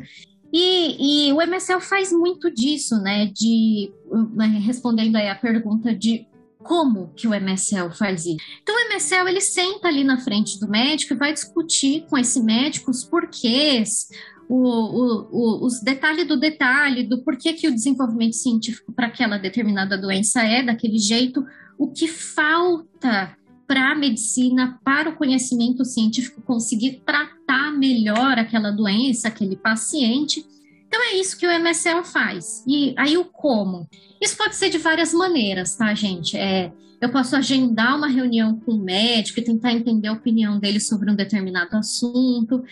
E, e o MSL faz muito disso, né, de né, respondendo aí a pergunta de como que o MSL faz isso. Então o MSL ele senta ali na frente do médico e vai discutir com esse médico os porquês, o, o, o, os detalhes do detalhe, do porquê que o desenvolvimento científico para aquela determinada doença é daquele jeito, o que falta para a medicina, para o conhecimento científico conseguir tratar melhor aquela doença, aquele paciente. Então é isso que o MSL faz. E aí o como? Isso pode ser de várias maneiras, tá, gente? É, eu posso agendar uma reunião com o médico e tentar entender a opinião dele sobre um determinado assunto.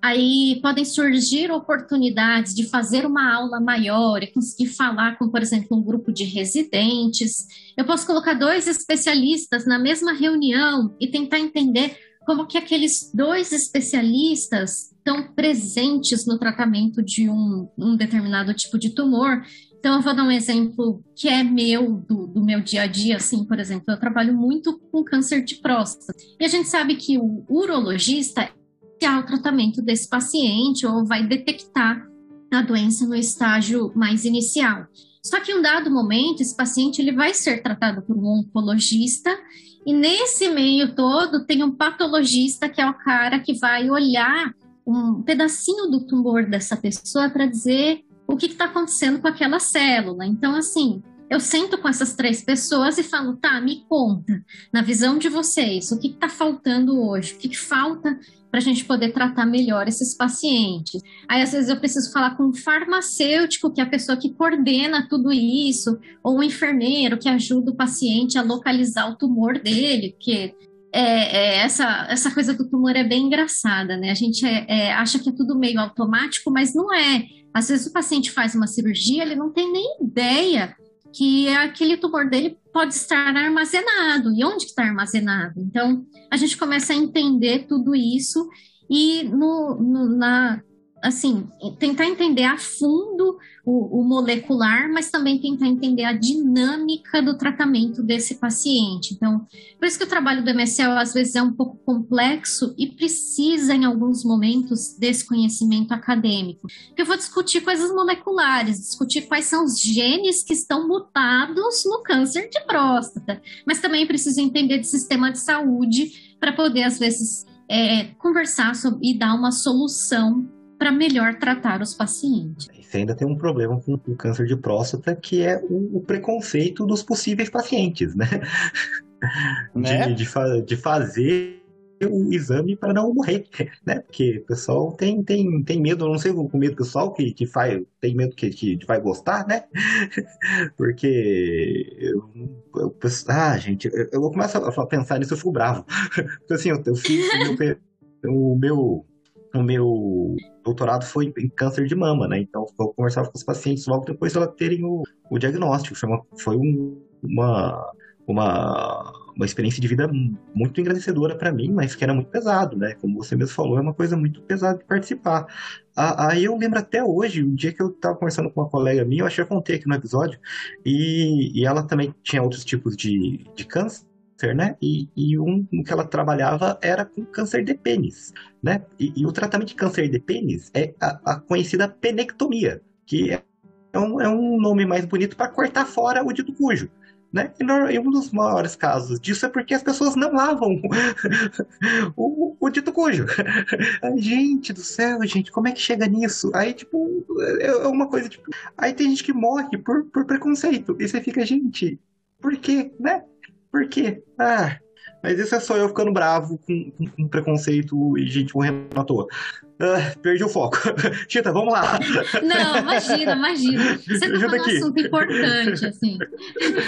Aí podem surgir oportunidades de fazer uma aula maior e conseguir falar com, por exemplo, um grupo de residentes. Eu posso colocar dois especialistas na mesma reunião e tentar entender como que aqueles dois especialistas estão presentes no tratamento de um, um determinado tipo de tumor. Então, eu vou dar um exemplo que é meu, do, do, meu dia a dia, assim, por exemplo, eu trabalho muito com câncer de próstata. E a gente sabe que o urologista iniciar o tratamento desse paciente ou vai detectar a doença no estágio mais inicial. Só que em um dado momento, esse paciente ele vai ser tratado por um oncologista e nesse meio todo tem um patologista que é o cara que vai olhar um pedacinho do tumor dessa pessoa para dizer o que está acontecendo com aquela célula. Então, assim, eu sento com essas três pessoas e falo, tá, me conta, na visão de vocês, o que está faltando hoje? O que, que falta para a gente poder tratar melhor esses pacientes? Aí, às vezes, eu preciso falar com um farmacêutico, que é a pessoa que coordena tudo isso, ou um enfermeiro que ajuda o paciente a localizar o tumor dele, porque é, é, essa, essa coisa do tumor é bem engraçada, né? A gente é, é, acha que é tudo meio automático, mas não é. Às vezes o paciente faz uma cirurgia, ele não tem nem ideia que aquele tumor dele pode estar armazenado. E onde está armazenado? Então, a gente começa a entender tudo isso e no, no, na, assim, tentar entender a fundo o, o, molecular, mas também tentar entender a dinâmica do tratamento desse paciente. Então, por isso que o trabalho do MSL às vezes é um pouco complexo e precisa, em alguns momentos, desse conhecimento acadêmico. Porque eu vou discutir coisas moleculares, discutir quais são os genes que estão mutados no câncer de próstata, mas também preciso entender de sistema de saúde para poder, às vezes, é, conversar sobre, e dar uma solução para melhor tratar os pacientes. Você ainda tem um problema com o câncer de próstata, que é o, o preconceito dos possíveis pacientes, né? né? De, de, fa de fazer o exame para não morrer, né? Porque o pessoal tem, tem, tem medo, não sei o medo pessoal que, que faz, tem medo que, que vai gostar, né? Porque eu, eu, ah, gente, eu, eu começo a pensar nisso, eu fico bravo. Porque assim, eu, eu fiz o meu, o meu o meu doutorado foi em câncer de mama, né? Então eu conversava com os pacientes logo depois de terem o, o diagnóstico. Foi, um, uma, uma, uma experiência de vida muito engrandecedora para mim, mas que era muito pesado, né? Como você mesmo falou, é uma coisa muito pesada de participar. Aí eu lembro até hoje, um dia que eu estava conversando com uma colega minha, eu acho que eu contei aqui no episódio, e, e ela também tinha outros tipos de, de câncer câncer, né? E, e um que ela trabalhava era com câncer de pênis, né? E, e o tratamento de câncer de pênis é a, a conhecida penectomia, que é um, é um nome mais bonito para cortar fora o dito cujo. Né? E um dos maiores casos disso é porque as pessoas não lavam o, o, dito cujo. gente do céu, gente, como é que chega nisso? Aí, tipo, é, é uma coisa, tipo. Aí tem gente que morre por, por preconceito. E você fica, gente, por quê, né? Por quê? Ah, mas isso é só eu ficando bravo com, com, com preconceito e gente morrendo à toa. Ah, perdi o foco. Tita, vamos lá. Não, imagina, imagina. Você tocou num assunto importante, assim.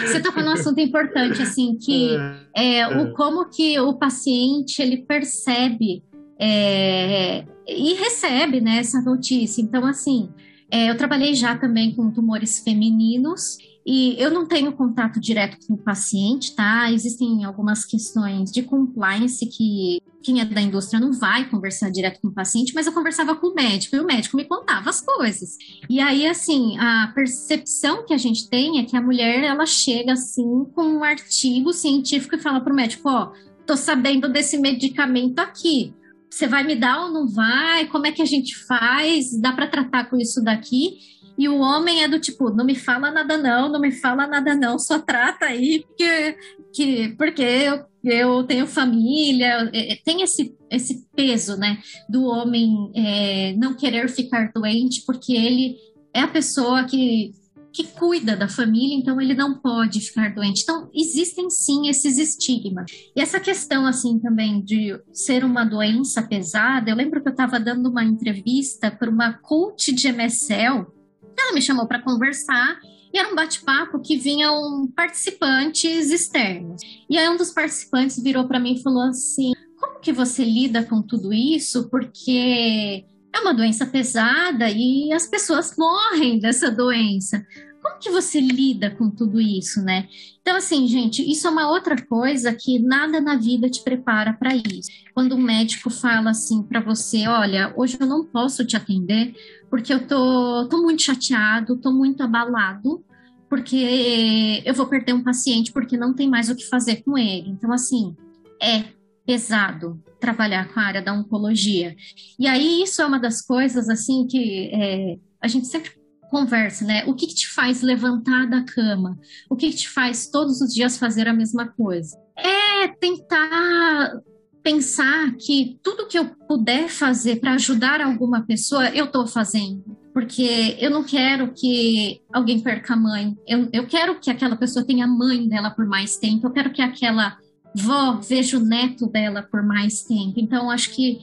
Você tocou num assunto importante, assim, que é, o, é. como que o paciente, ele percebe é, e recebe, né, essa notícia. Então, assim, é, eu trabalhei já também com tumores femininos e eu não tenho contato direto com o paciente, tá? Existem algumas questões de compliance que quem é da indústria não vai conversar direto com o paciente, mas eu conversava com o médico e o médico me contava as coisas. E aí, assim, a percepção que a gente tem é que a mulher ela chega assim com um artigo científico e fala para o médico: Ó, tô sabendo desse medicamento aqui. Você vai me dar ou não vai? Como é que a gente faz? Dá para tratar com isso daqui? E o homem é do tipo, não me fala nada não, não me fala nada não, só trata aí, porque, que, porque eu, eu tenho família, é, é, tem esse, esse peso, né, do homem é, não querer ficar doente, porque ele é a pessoa que, que cuida da família, então ele não pode ficar doente. Então, existem sim esses estigmas. E essa questão, assim, também de ser uma doença pesada, eu lembro que eu estava dando uma entrevista para uma coach de MSL, ela me chamou para conversar e era um bate-papo que vinham participantes externos. E aí um dos participantes virou para mim e falou assim: "Como que você lida com tudo isso? Porque é uma doença pesada e as pessoas morrem dessa doença. Como que você lida com tudo isso, né? Então, assim, gente, isso é uma outra coisa que nada na vida te prepara para isso. Quando um médico fala assim para você, olha, hoje eu não posso te atender porque eu tô, tô muito chateado, tô muito abalado, porque eu vou perder um paciente porque não tem mais o que fazer com ele. Então, assim, é pesado trabalhar com a área da oncologia. E aí, isso é uma das coisas, assim, que é, a gente sempre conversa, né? O que, que, te faz levantar da cama? O que, que te faz todos os dias fazer a mesma coisa? É tentar pensar que tudo que eu puder fazer para ajudar alguma pessoa, eu estou fazendo. porque eu não quero que alguém perca a mãe, eu, eu quero que aquela pessoa tenha a mãe dela por mais tempo, eu quero que aquela vó veja o neto dela por mais tempo. Então, acho que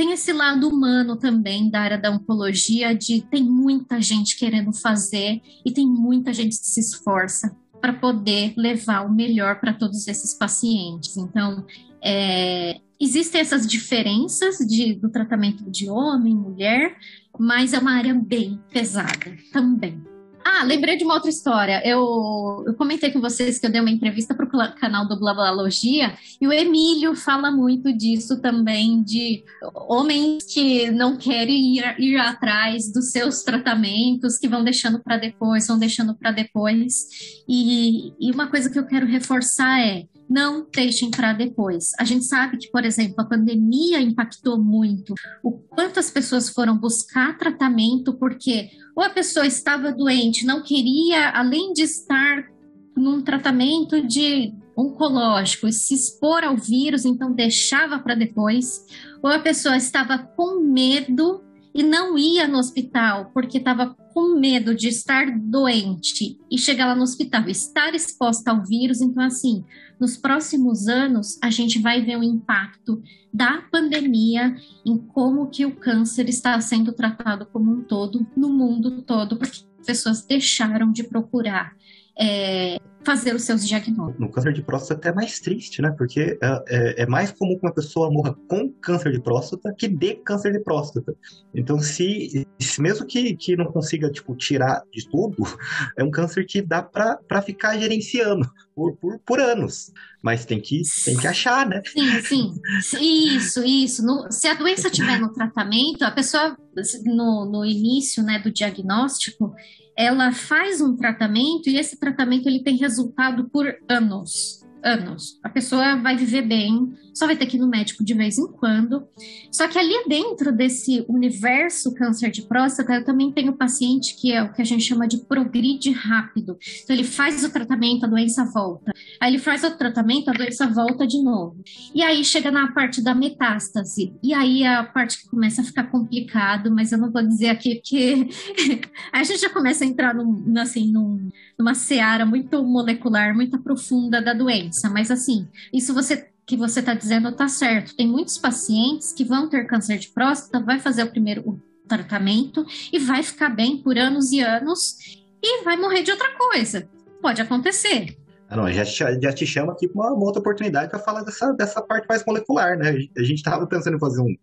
tem esse lado humano também da área da oncologia, de tem muita gente querendo fazer e tem muita gente que se esforça para poder levar o melhor para todos esses pacientes. Então, é, existem essas diferenças de, do tratamento de homem, mulher, mas é uma área bem pesada também. Ah, lembrei de uma outra história. Eu, eu comentei com vocês que eu dei uma entrevista para o canal do Blablalogia e o Emílio fala muito disso também, de homens que não querem ir, ir atrás dos seus tratamentos, que vão deixando para depois, vão deixando para depois. E, e uma coisa que eu quero reforçar é não deixem para depois. A gente sabe que, por exemplo, a pandemia impactou muito o quanto as pessoas foram buscar tratamento porque ou a pessoa estava doente, não queria, além de estar num tratamento de oncológico, se expor ao vírus, então deixava para depois, ou a pessoa estava com medo e não ia no hospital porque estava com medo de estar doente e chegar lá no hospital, estar exposta ao vírus. Então, assim, nos próximos anos, a gente vai ver o impacto da pandemia em como que o câncer está sendo tratado como um todo, no mundo todo, porque as pessoas deixaram de procurar é, fazer os seus diagnósticos. No câncer de próstata é mais triste, né? Porque é, é, é, mais comum que uma pessoa morra com câncer de próstata que de câncer de próstata. Então, se, mesmo que, que não consiga, tipo, tirar de tudo, é um câncer que dá para ficar gerenciando por, por, por, anos. Mas tem que, tem que achar, né? Sim, sim. Isso, isso. No, se a doença estiver no tratamento, a pessoa, no, no início né, do diagnóstico, ela faz um tratamento e esse tratamento ele tem resultado por anos anos. A pessoa vai viver bem, só vai ter que ir no médico de vez em quando. Só que ali dentro desse universo câncer de próstata, eu também tenho paciente que é o que a gente chama de progride rápido. Então ele faz o tratamento, a doença volta. Aí ele faz o tratamento, a doença volta de novo. E aí chega na parte da metástase. E aí é a parte que começa a ficar complicado, mas eu não vou dizer aqui que a gente já começa a entrar num, assim, num, numa seara muito molecular, muito profunda da doença. Mas assim, isso você que você está dizendo está certo. Tem muitos pacientes que vão ter câncer de próstata, vai fazer o primeiro tratamento e vai ficar bem por anos e anos e vai morrer de outra coisa. Pode acontecer. Ah, não, já, já te chama aqui para uma, uma, outra oportunidade para falar dessa, dessa parte mais molecular, né? A gente estava pensando em fazer um,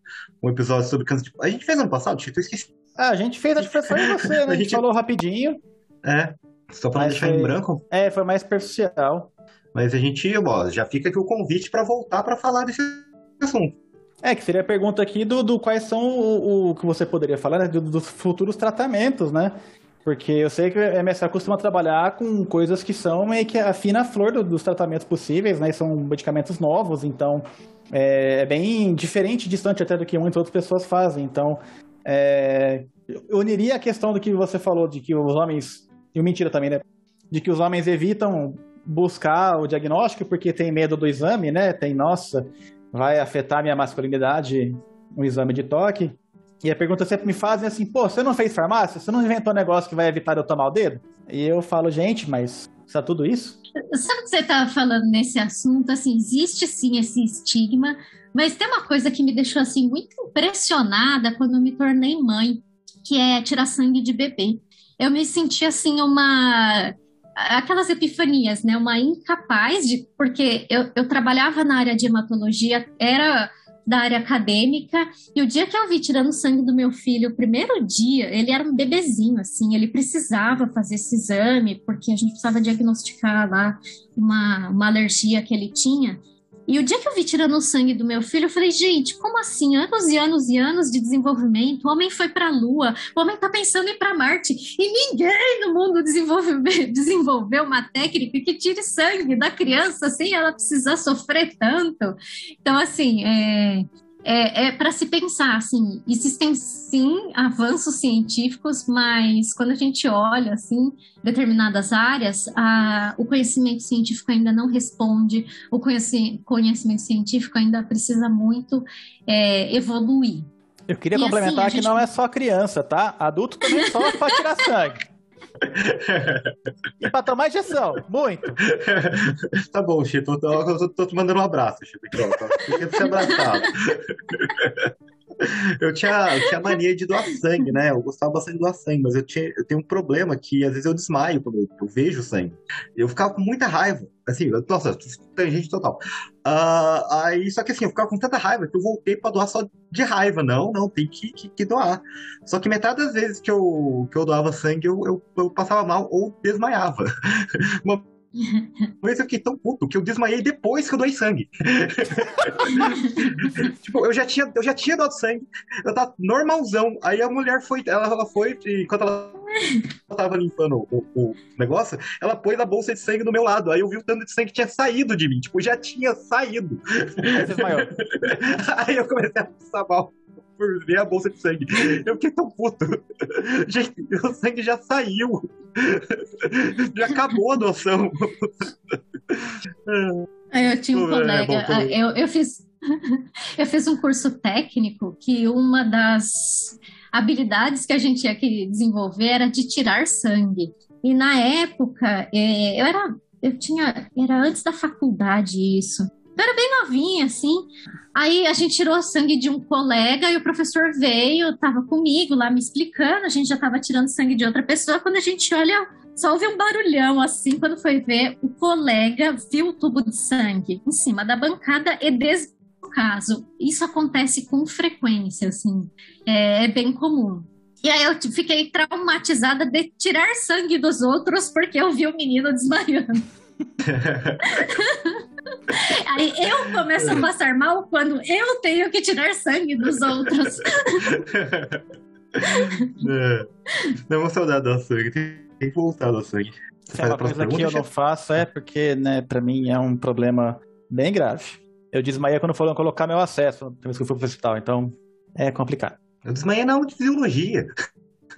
um episódio sobre câncer de... A gente fez ano passado, eu esqueci. Ah, a gente fez, foi só em você, né? A gente falou rapidinho. É, só para deixar foi... em branco. É, foi mais superficial. Mas a gente, ó, já fica aqui o convite para voltar para falar desse assunto. É, que seria a pergunta aqui do, do quais são o, o que você poderia falar, né, dos futuros tratamentos, né? Porque eu sei que a MSA costuma trabalhar com coisas que são meio que a fina flor do, dos tratamentos possíveis, né? São medicamentos novos, então é, é, bem diferente, distante até do que muitas outras pessoas fazem. Então, é, eu uniria a questão do que você falou de que os homens, e mentira também, né? De que os homens evitam buscar o diagnóstico porque tem medo do exame, né? Tem, nossa, vai afetar minha masculinidade um exame de toque. E a pergunta sempre me fazem assim, pô, você não fez farmácia? Você não inventou um negócio que vai evitar eu tomar o dedo? E eu falo, gente, mas está tudo isso? Sabe que você estava falando nesse assunto? Assim, existe sim esse estigma, mas tem uma coisa que me deixou assim muito impressionada quando me tornei mãe, que é tirar sangue de bebê. Eu me senti assim uma aquelas epifanias, né? Uma incapaz de. Porque eu, eu trabalhava na área de hematologia, era da área acadêmica, e o dia que eu vi tirando sangue do meu filho, o primeiro dia, ele era um bebezinho, assim, ele precisava fazer esse exame, porque a gente precisava diagnosticar lá uma, uma alergia que ele tinha. E o dia que eu vi tirando o sangue do meu filho, eu falei, gente, como assim? Anos e anos e anos de desenvolvimento, o homem foi para a Lua, o homem está pensando em ir para Marte, e ninguém no mundo desenvolveu, uma técnica que tire sangue da criança sem ela precisar sofrer tanto. Então, assim, é, é, é para se pensar, assim, existem sim avanços científicos, mas quando a gente olha, assim, determinadas áreas, a, o conhecimento científico ainda não responde, o conhecimento, conhecimento científico ainda precisa muito é, evoluir. Eu queria E complementar assim, a que gente- não é só criança, tá? Adulto também sofre pra tirar sangue. E pra tomar injeção, muito. tá bom, Chito, eu tô, tô- te mandando um abraço, ó, tá? Fica se abraçado. Eu tinha, eu tinha mania de doar sangue, né? Eu gostava bastante de doar sangue, mas eu, tinha, eu tenho um problema que às vezes eu desmaio quando eu, eu vejo sangue. Eu ficava com muita raiva. Assim, nossa, tangente total. Ah, aí, só que assim, eu ficava com tanta raiva que eu voltei pra doar só de raiva. Não, não, tem que, que, que doar. Só que metade das vezes que eu, que eu doava sangue, eu, eu, eu passava mal ou desmaiava. Uma vez eu fiquei tão puto que eu desmaiei depois que eu doei sangue. tipo, eu já tinha, eu já tinha dado sangue, eu tava normalzão. Aí a mulher foi, ela, ela foi, enquanto ela tava limpando o, o negócio, ela pôs a bolsa de sangue do meu lado. Aí eu vi o tanto de sangue que tinha saído de mim, tipo, já tinha saído. Aí. Aí eu comecei a passar mal por ver a bolsa de sangue. Eu fiquei tão puto. Gente, o sangue já saiu. Já acabou a doação. Eu tinha um É, colega, ah, eu, eu fiz eu fiz um curso técnico que uma das habilidades que a gente tinha que desenvolver era de tirar sangue. E na época, eh, eu era eu tinha era antes da faculdade isso. Eu era bem novinha assim. Aí a gente tirou sangue de um colega e o professor veio, estava comigo lá me explicando, a gente já estava tirando sangue de outra pessoa. Quando a gente olha só houve um barulhão assim, quando foi ver, o colega viu o tubo de sangue em cima da bancada e desviou o caso. Isso acontece com frequência, assim, é, é bem comum. E aí eu fiquei traumatizada de tirar sangue dos outros porque eu vi o menino desmaiando. Aí eu começo a passar mal quando eu tenho que tirar sangue dos outros. É. Deu uma saudade da sangue. Tem que voltar da sangue. Se é uma coisa que eu não faço, é porque, né, pra mim é um problema bem grave. Eu desmaiei quando foram colocar meu acesso, na vez que eu fui pro hospital, então é complicado. Eu desmaiei na aula de fisiologia.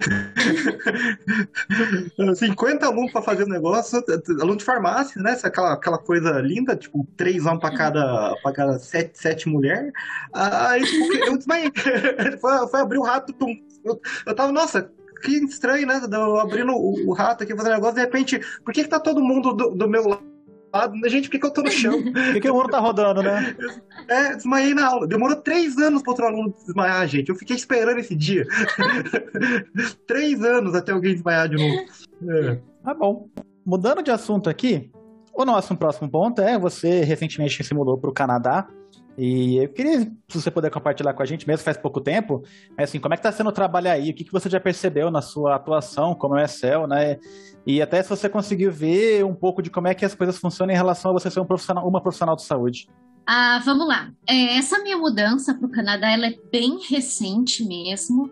50 alunos para fazer o negócio, aluno de farmácia, né? Aquela, aquela coisa linda, tipo, três homens para cada, pra cada sete, sete mulheres. Aí tipo, eu desmaiei. Foi, foi abrir o rato, tum. Eu, eu tava, nossa, que estranho, né? Eu abrindo o, o rato aqui, fazendo negócio, de repente, por que, que tá todo mundo do, do meu lado? Gente, por que, que eu tô no chão? Por que, que o mundo tá rodando, né? É, desmaiei na aula. Demorou três anos para outro aluno desmaiar, gente. Eu fiquei esperando esse dia. três anos até alguém desmaiar de novo. É. Tá bom. Mudando de assunto aqui, o nosso próximo ponto é você recentemente se mudou para o Canadá. E eu queria, se você puder compartilhar com a gente, mesmo faz pouco tempo, assim, como é que tá sendo o trabalho aí? O que, que você já percebeu na sua atuação como Excel, né? E até se você conseguiu ver um pouco de como é que as coisas funcionam em relação a você ser um profissional, uma profissional de saúde. Ah, vamos lá. É, essa minha mudança para o Canadá ela é bem recente mesmo.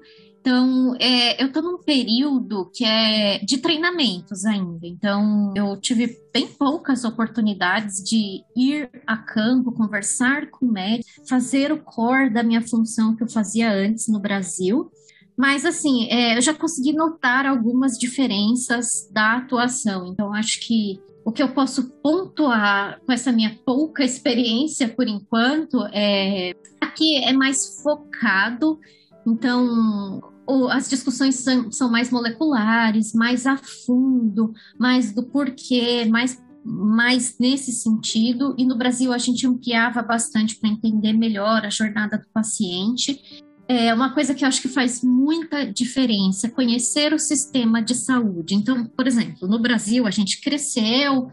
Então, é, eu estou num período que é de treinamentos ainda. Então, eu tive bem poucas oportunidades de ir a campo, conversar com o médico, fazer o core da minha função que eu fazia antes no Brasil. Mas, assim, é, eu já consegui notar algumas diferenças da atuação. Então, acho que o que eu posso pontuar com essa minha pouca experiência por enquanto é aqui é mais focado, então as discussões são, são mais moleculares, mais a fundo, mais do porquê, mais mais nesse sentido, e no Brasil a gente ampliava bastante para entender melhor a jornada do paciente. É uma coisa que eu acho que faz muita diferença, conhecer o sistema de saúde. Então, por exemplo, no Brasil a gente cresceu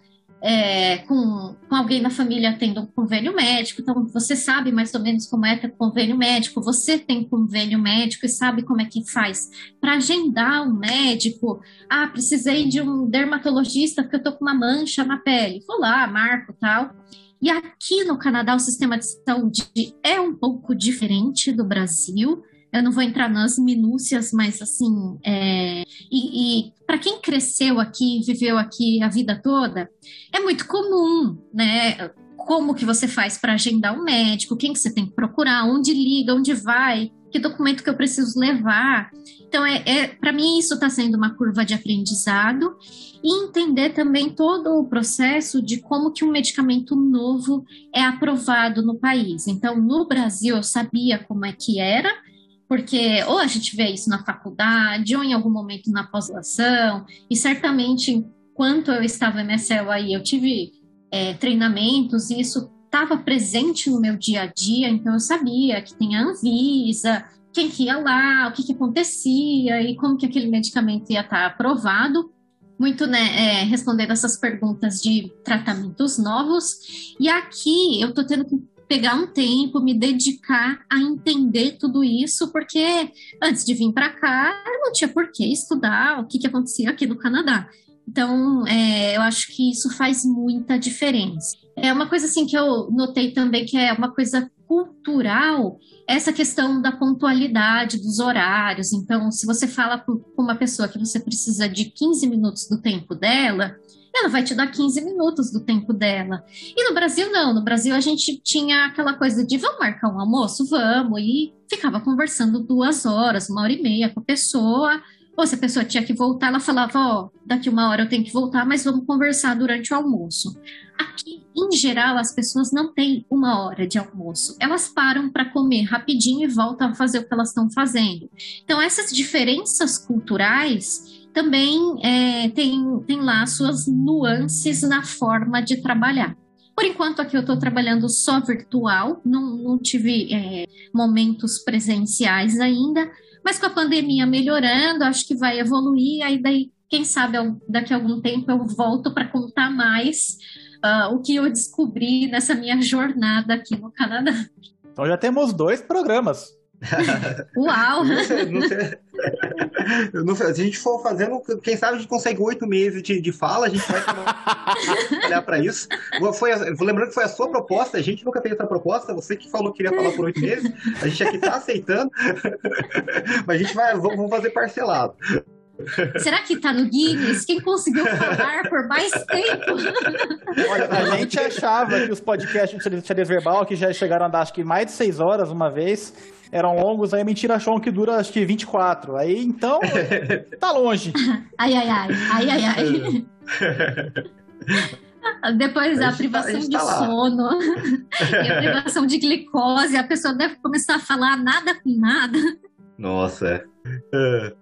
é, com, com alguém na família tendo um convênio médico, então você sabe mais ou menos como é ter convênio médico, você tem convênio médico e sabe como é que faz para agendar um médico. Ah, precisei de um dermatologista porque eu tô com uma mancha na pele. Vou lá, marco tal. E aqui no Canadá o sistema de saúde é um pouco diferente do Brasil. Eu não vou entrar nas minúcias, mas assim, é... e, e para quem cresceu aqui, viveu aqui a vida toda, é muito comum, né? Como que você faz para agendar um médico, quem que você tem que procurar, onde liga, onde vai, que documento que eu preciso levar. Então, é, é para mim isso está sendo uma curva de aprendizado e entender também todo o processo de como que um medicamento novo é aprovado no país. Então, no Brasil eu sabia como é que era, porque ou a gente vê isso na faculdade ou em algum momento na pós-graduação, e certamente enquanto eu estava em MSL aí, eu tive é, treinamentos e isso estava presente no meu dia a dia, então eu sabia que tem a Anvisa, quem que ia lá, o que, que acontecia e como que aquele medicamento ia estar aprovado. Muito, né, é, respondendo essas perguntas de tratamentos novos. E aqui eu estou tendo que pegar um tempo, me dedicar a entender tudo isso, porque antes de vir para cá, eu não tinha por que estudar o que, que acontecia aqui no Canadá. Então, é, eu acho que isso faz muita diferença. É uma coisa assim que eu notei também que é uma coisa cultural, essa questão da pontualidade dos horários. Então, se você fala com uma pessoa que você precisa de 15 minutos do tempo dela, ela vai te dar 15 minutos do tempo dela. E no Brasil, não. No Brasil, a gente tinha aquela coisa de vamos marcar um almoço? Vamos. E ficava conversando duas horas, uma hora e meia com a pessoa. Ou se a pessoa tinha que voltar, ela falava: Ó, oh, daqui uma hora eu tenho que voltar, mas vamos conversar durante o almoço. Aqui, em geral, as pessoas não têm uma hora de almoço. Elas param para comer rapidinho e voltam a fazer o que elas estão fazendo. Então, essas diferenças culturais também é, tem, tem lá suas nuances na forma de trabalhar. Por enquanto, aqui eu estou trabalhando só virtual, não, não tive é, momentos presenciais ainda, mas com a pandemia melhorando, acho que vai evoluir, aí daí, quem sabe, daqui a algum tempo eu volto para contar mais uh, o que eu descobri nessa minha jornada aqui no Canadá. Então já temos dois programas. Uau! não sei, não sei. Não se a gente for fazendo, quem sabe a gente consegue oito meses de, de fala, a gente vai olhar para isso. Foi lembrando que foi a sua proposta, a gente nunca fez essa proposta, você que falou que queria falar por oito meses, a gente aqui tá aceitando, mas a gente vai, vamos fazer parcelado. Será que tá no Guinness? Quem conseguiu falar por mais tempo? Olha, a gente achava que os podcasts de xadrez verbal, que já chegaram a dar acho que mais de seis horas uma vez, eram longos, aí a mentira achou que dura acho que 24. Aí então, tá longe. Ai, ai, ai, ai, ai, ai. Depois a, a privação tá, de tá sono e a privação de glicose, a pessoa deve começar a falar nada com nada. Nossa. É.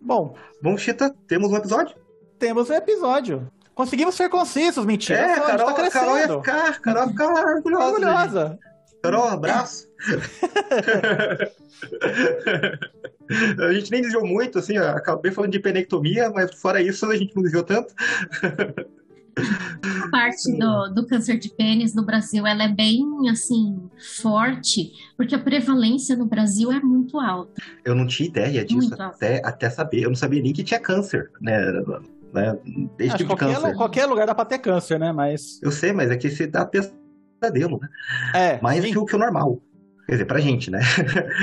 Bom, bom, Chita, temos um episódio? Temos um episódio. Conseguimos ser concisos, mentira. É, Carol, tá Carol ia ficar, Carol ia ficar orgulhosa. orgulhosa. Carol, abraço. a gente nem desviou muito, assim, acabei falando de penectomia, mas fora isso a gente não desviou tanto. A parte do, do câncer de pênis no Brasil, ela é bem, assim, forte, porque a prevalência no Brasil é muito alta. Eu não tinha ideia disso até, até saber. Eu não sabia nem que tinha câncer, né? né? Esse tipo qualquer, de câncer. Qualquer lugar dá pra ter câncer, né? Mas... Eu sei, mas é que você dá pesadelo, né? É. Mais que o, que o normal. Quer dizer, pra gente, né?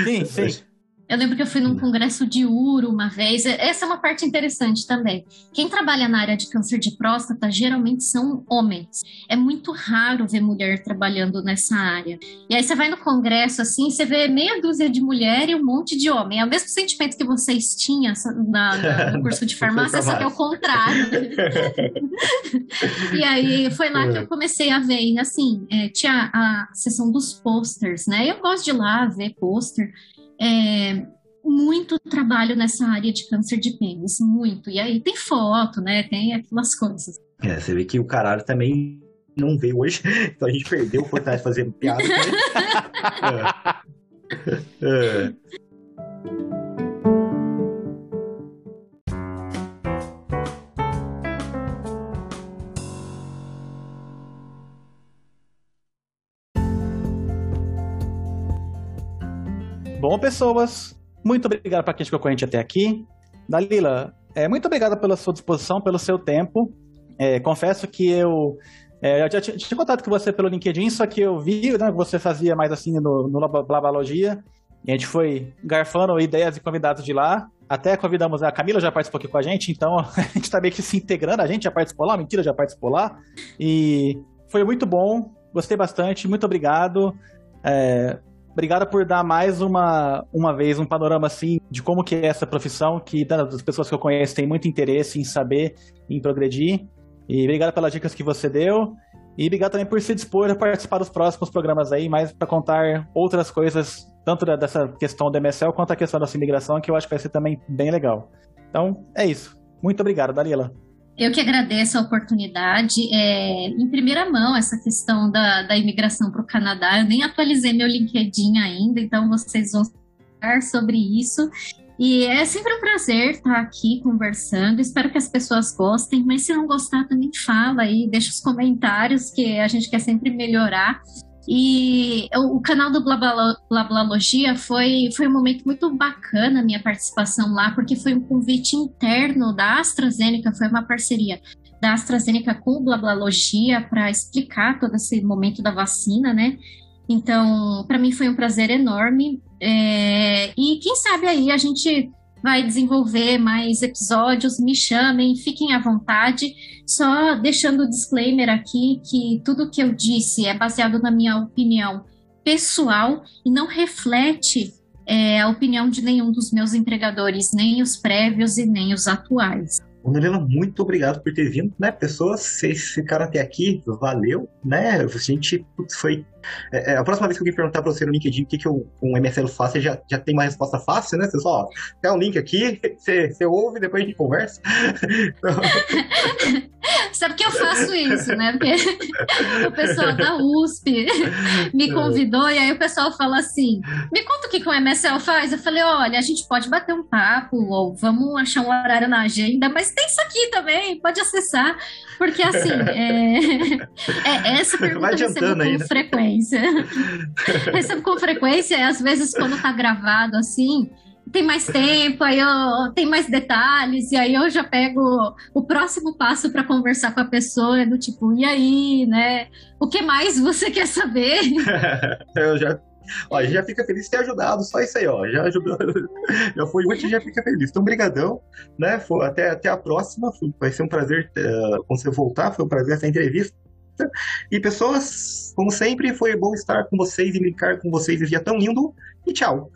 Sim, sim. Eu lembro que eu fui num congresso de uro uma vez. Essa é uma parte interessante também. Quem trabalha na área de câncer de próstata geralmente são homens. É muito raro ver mulher trabalhando nessa área. E aí você vai no congresso assim, você vê meia dúzia de mulher e um monte de homem. É o mesmo sentimento que vocês tinham na, na, no curso de farmácia, só que é o contrário. e aí foi lá que eu comecei a ver. E assim, é, tinha a sessão dos posters, né? Eu gosto de ir lá ver pôster é, muito trabalho nessa área de câncer de pênis, muito. E aí tem foto, né? Tem aquelas coisas. É, você vê que o caralho também não veio hoje, então a gente perdeu a oportunidade de fazer piada. é. É. Bom, pessoas, muito obrigado para quem ficou com a gente até aqui. Dalila, é, muito obrigado pela sua disposição, pelo seu tempo. É, confesso que eu, é, eu já tinha, tinha, contato com você pelo LinkedIn, só que eu vi né, que você fazia mais assim no, no Blabalogia. E a gente foi garfando ideias e convidados de lá. Até convidamos a Camila, já participou aqui com a gente, então a gente tá meio que se integrando. A gente já participou lá, mentira, já participou lá. E foi muito bom, gostei bastante, muito obrigado. É, Obrigado por dar mais uma, uma vez um panorama assim de como que é essa profissão, que as pessoas que eu conheço têm muito interesse em saber, em progredir. E obrigado pelas dicas que você deu. E obrigado também por se dispor a participar dos próximos programas aí, mais para contar outras coisas tanto dessa questão do MSL quanto a questão da sua imigração, que eu acho que vai ser também bem legal. Então, é isso. Muito obrigado, Dalila. Eu que agradeço a oportunidade. É, em primeira mão, essa questão da, da imigração para o Canadá, eu nem atualizei meu LinkedIn ainda, então vocês vão falar sobre isso. E é sempre um prazer estar aqui conversando. Espero que as pessoas gostem, mas se não gostar, também fala aí, deixa os comentários, que a gente quer sempre melhorar. E o, canal do Blablalogia foi, foi um momento muito bacana minha participação lá, porque foi um convite interno da AstraZeneca, foi uma parceria da AstraZeneca com o Blablalogia para explicar todo esse momento da vacina, né? Então, para mim foi um prazer enorme. É, e quem sabe aí a gente vai desenvolver mais episódios, me chamem, fiquem à vontade. Só deixando o disclaimer aqui que tudo que eu disse é baseado na minha opinião pessoal e não reflete é, a opinião de nenhum dos meus empregadores, nem os prévios e nem os atuais. Helena, muito obrigado por ter vindo, né? Pessoas, vocês ficaram até aqui, valeu, né? A gente putz, foi. É, é, a próxima vez que alguém perguntar pra você no LinkedIn o que, que eu, um MSL faz, você já, já tem uma resposta fácil, né? Você só, ó, tem um link aqui, você, você ouve, depois a gente conversa. então... Sabe que eu faço isso, né? Porque o pessoal da USP me convidou e aí o pessoal fala assim: me conta o que, que o MSL faz. Eu falei: olha, a gente pode bater um papo ou vamos achar um horário na agenda, mas tem isso aqui também, pode acessar. Porque assim, é, é essa pergunta eu recebo com aí, né? frequência. recebo com frequência, e às vezes quando tá gravado assim, tem mais tempo, aí eu tem mais detalhes, e aí eu já pego o próximo passo para conversar com a pessoa, do tipo, e aí, né? O que mais você quer saber? eu já Ó, já fica feliz de ter ajudado, só isso aí, ó. Já ajudou, já foi útil, já fica feliz. Então, brigadão, né? Foi, até, até a próxima. Vai ser um prazer uh, você voltar. Foi um prazer essa entrevista. E pessoas, como sempre, foi bom estar com vocês e brincar com vocês esse dia tão lindo. E tchau.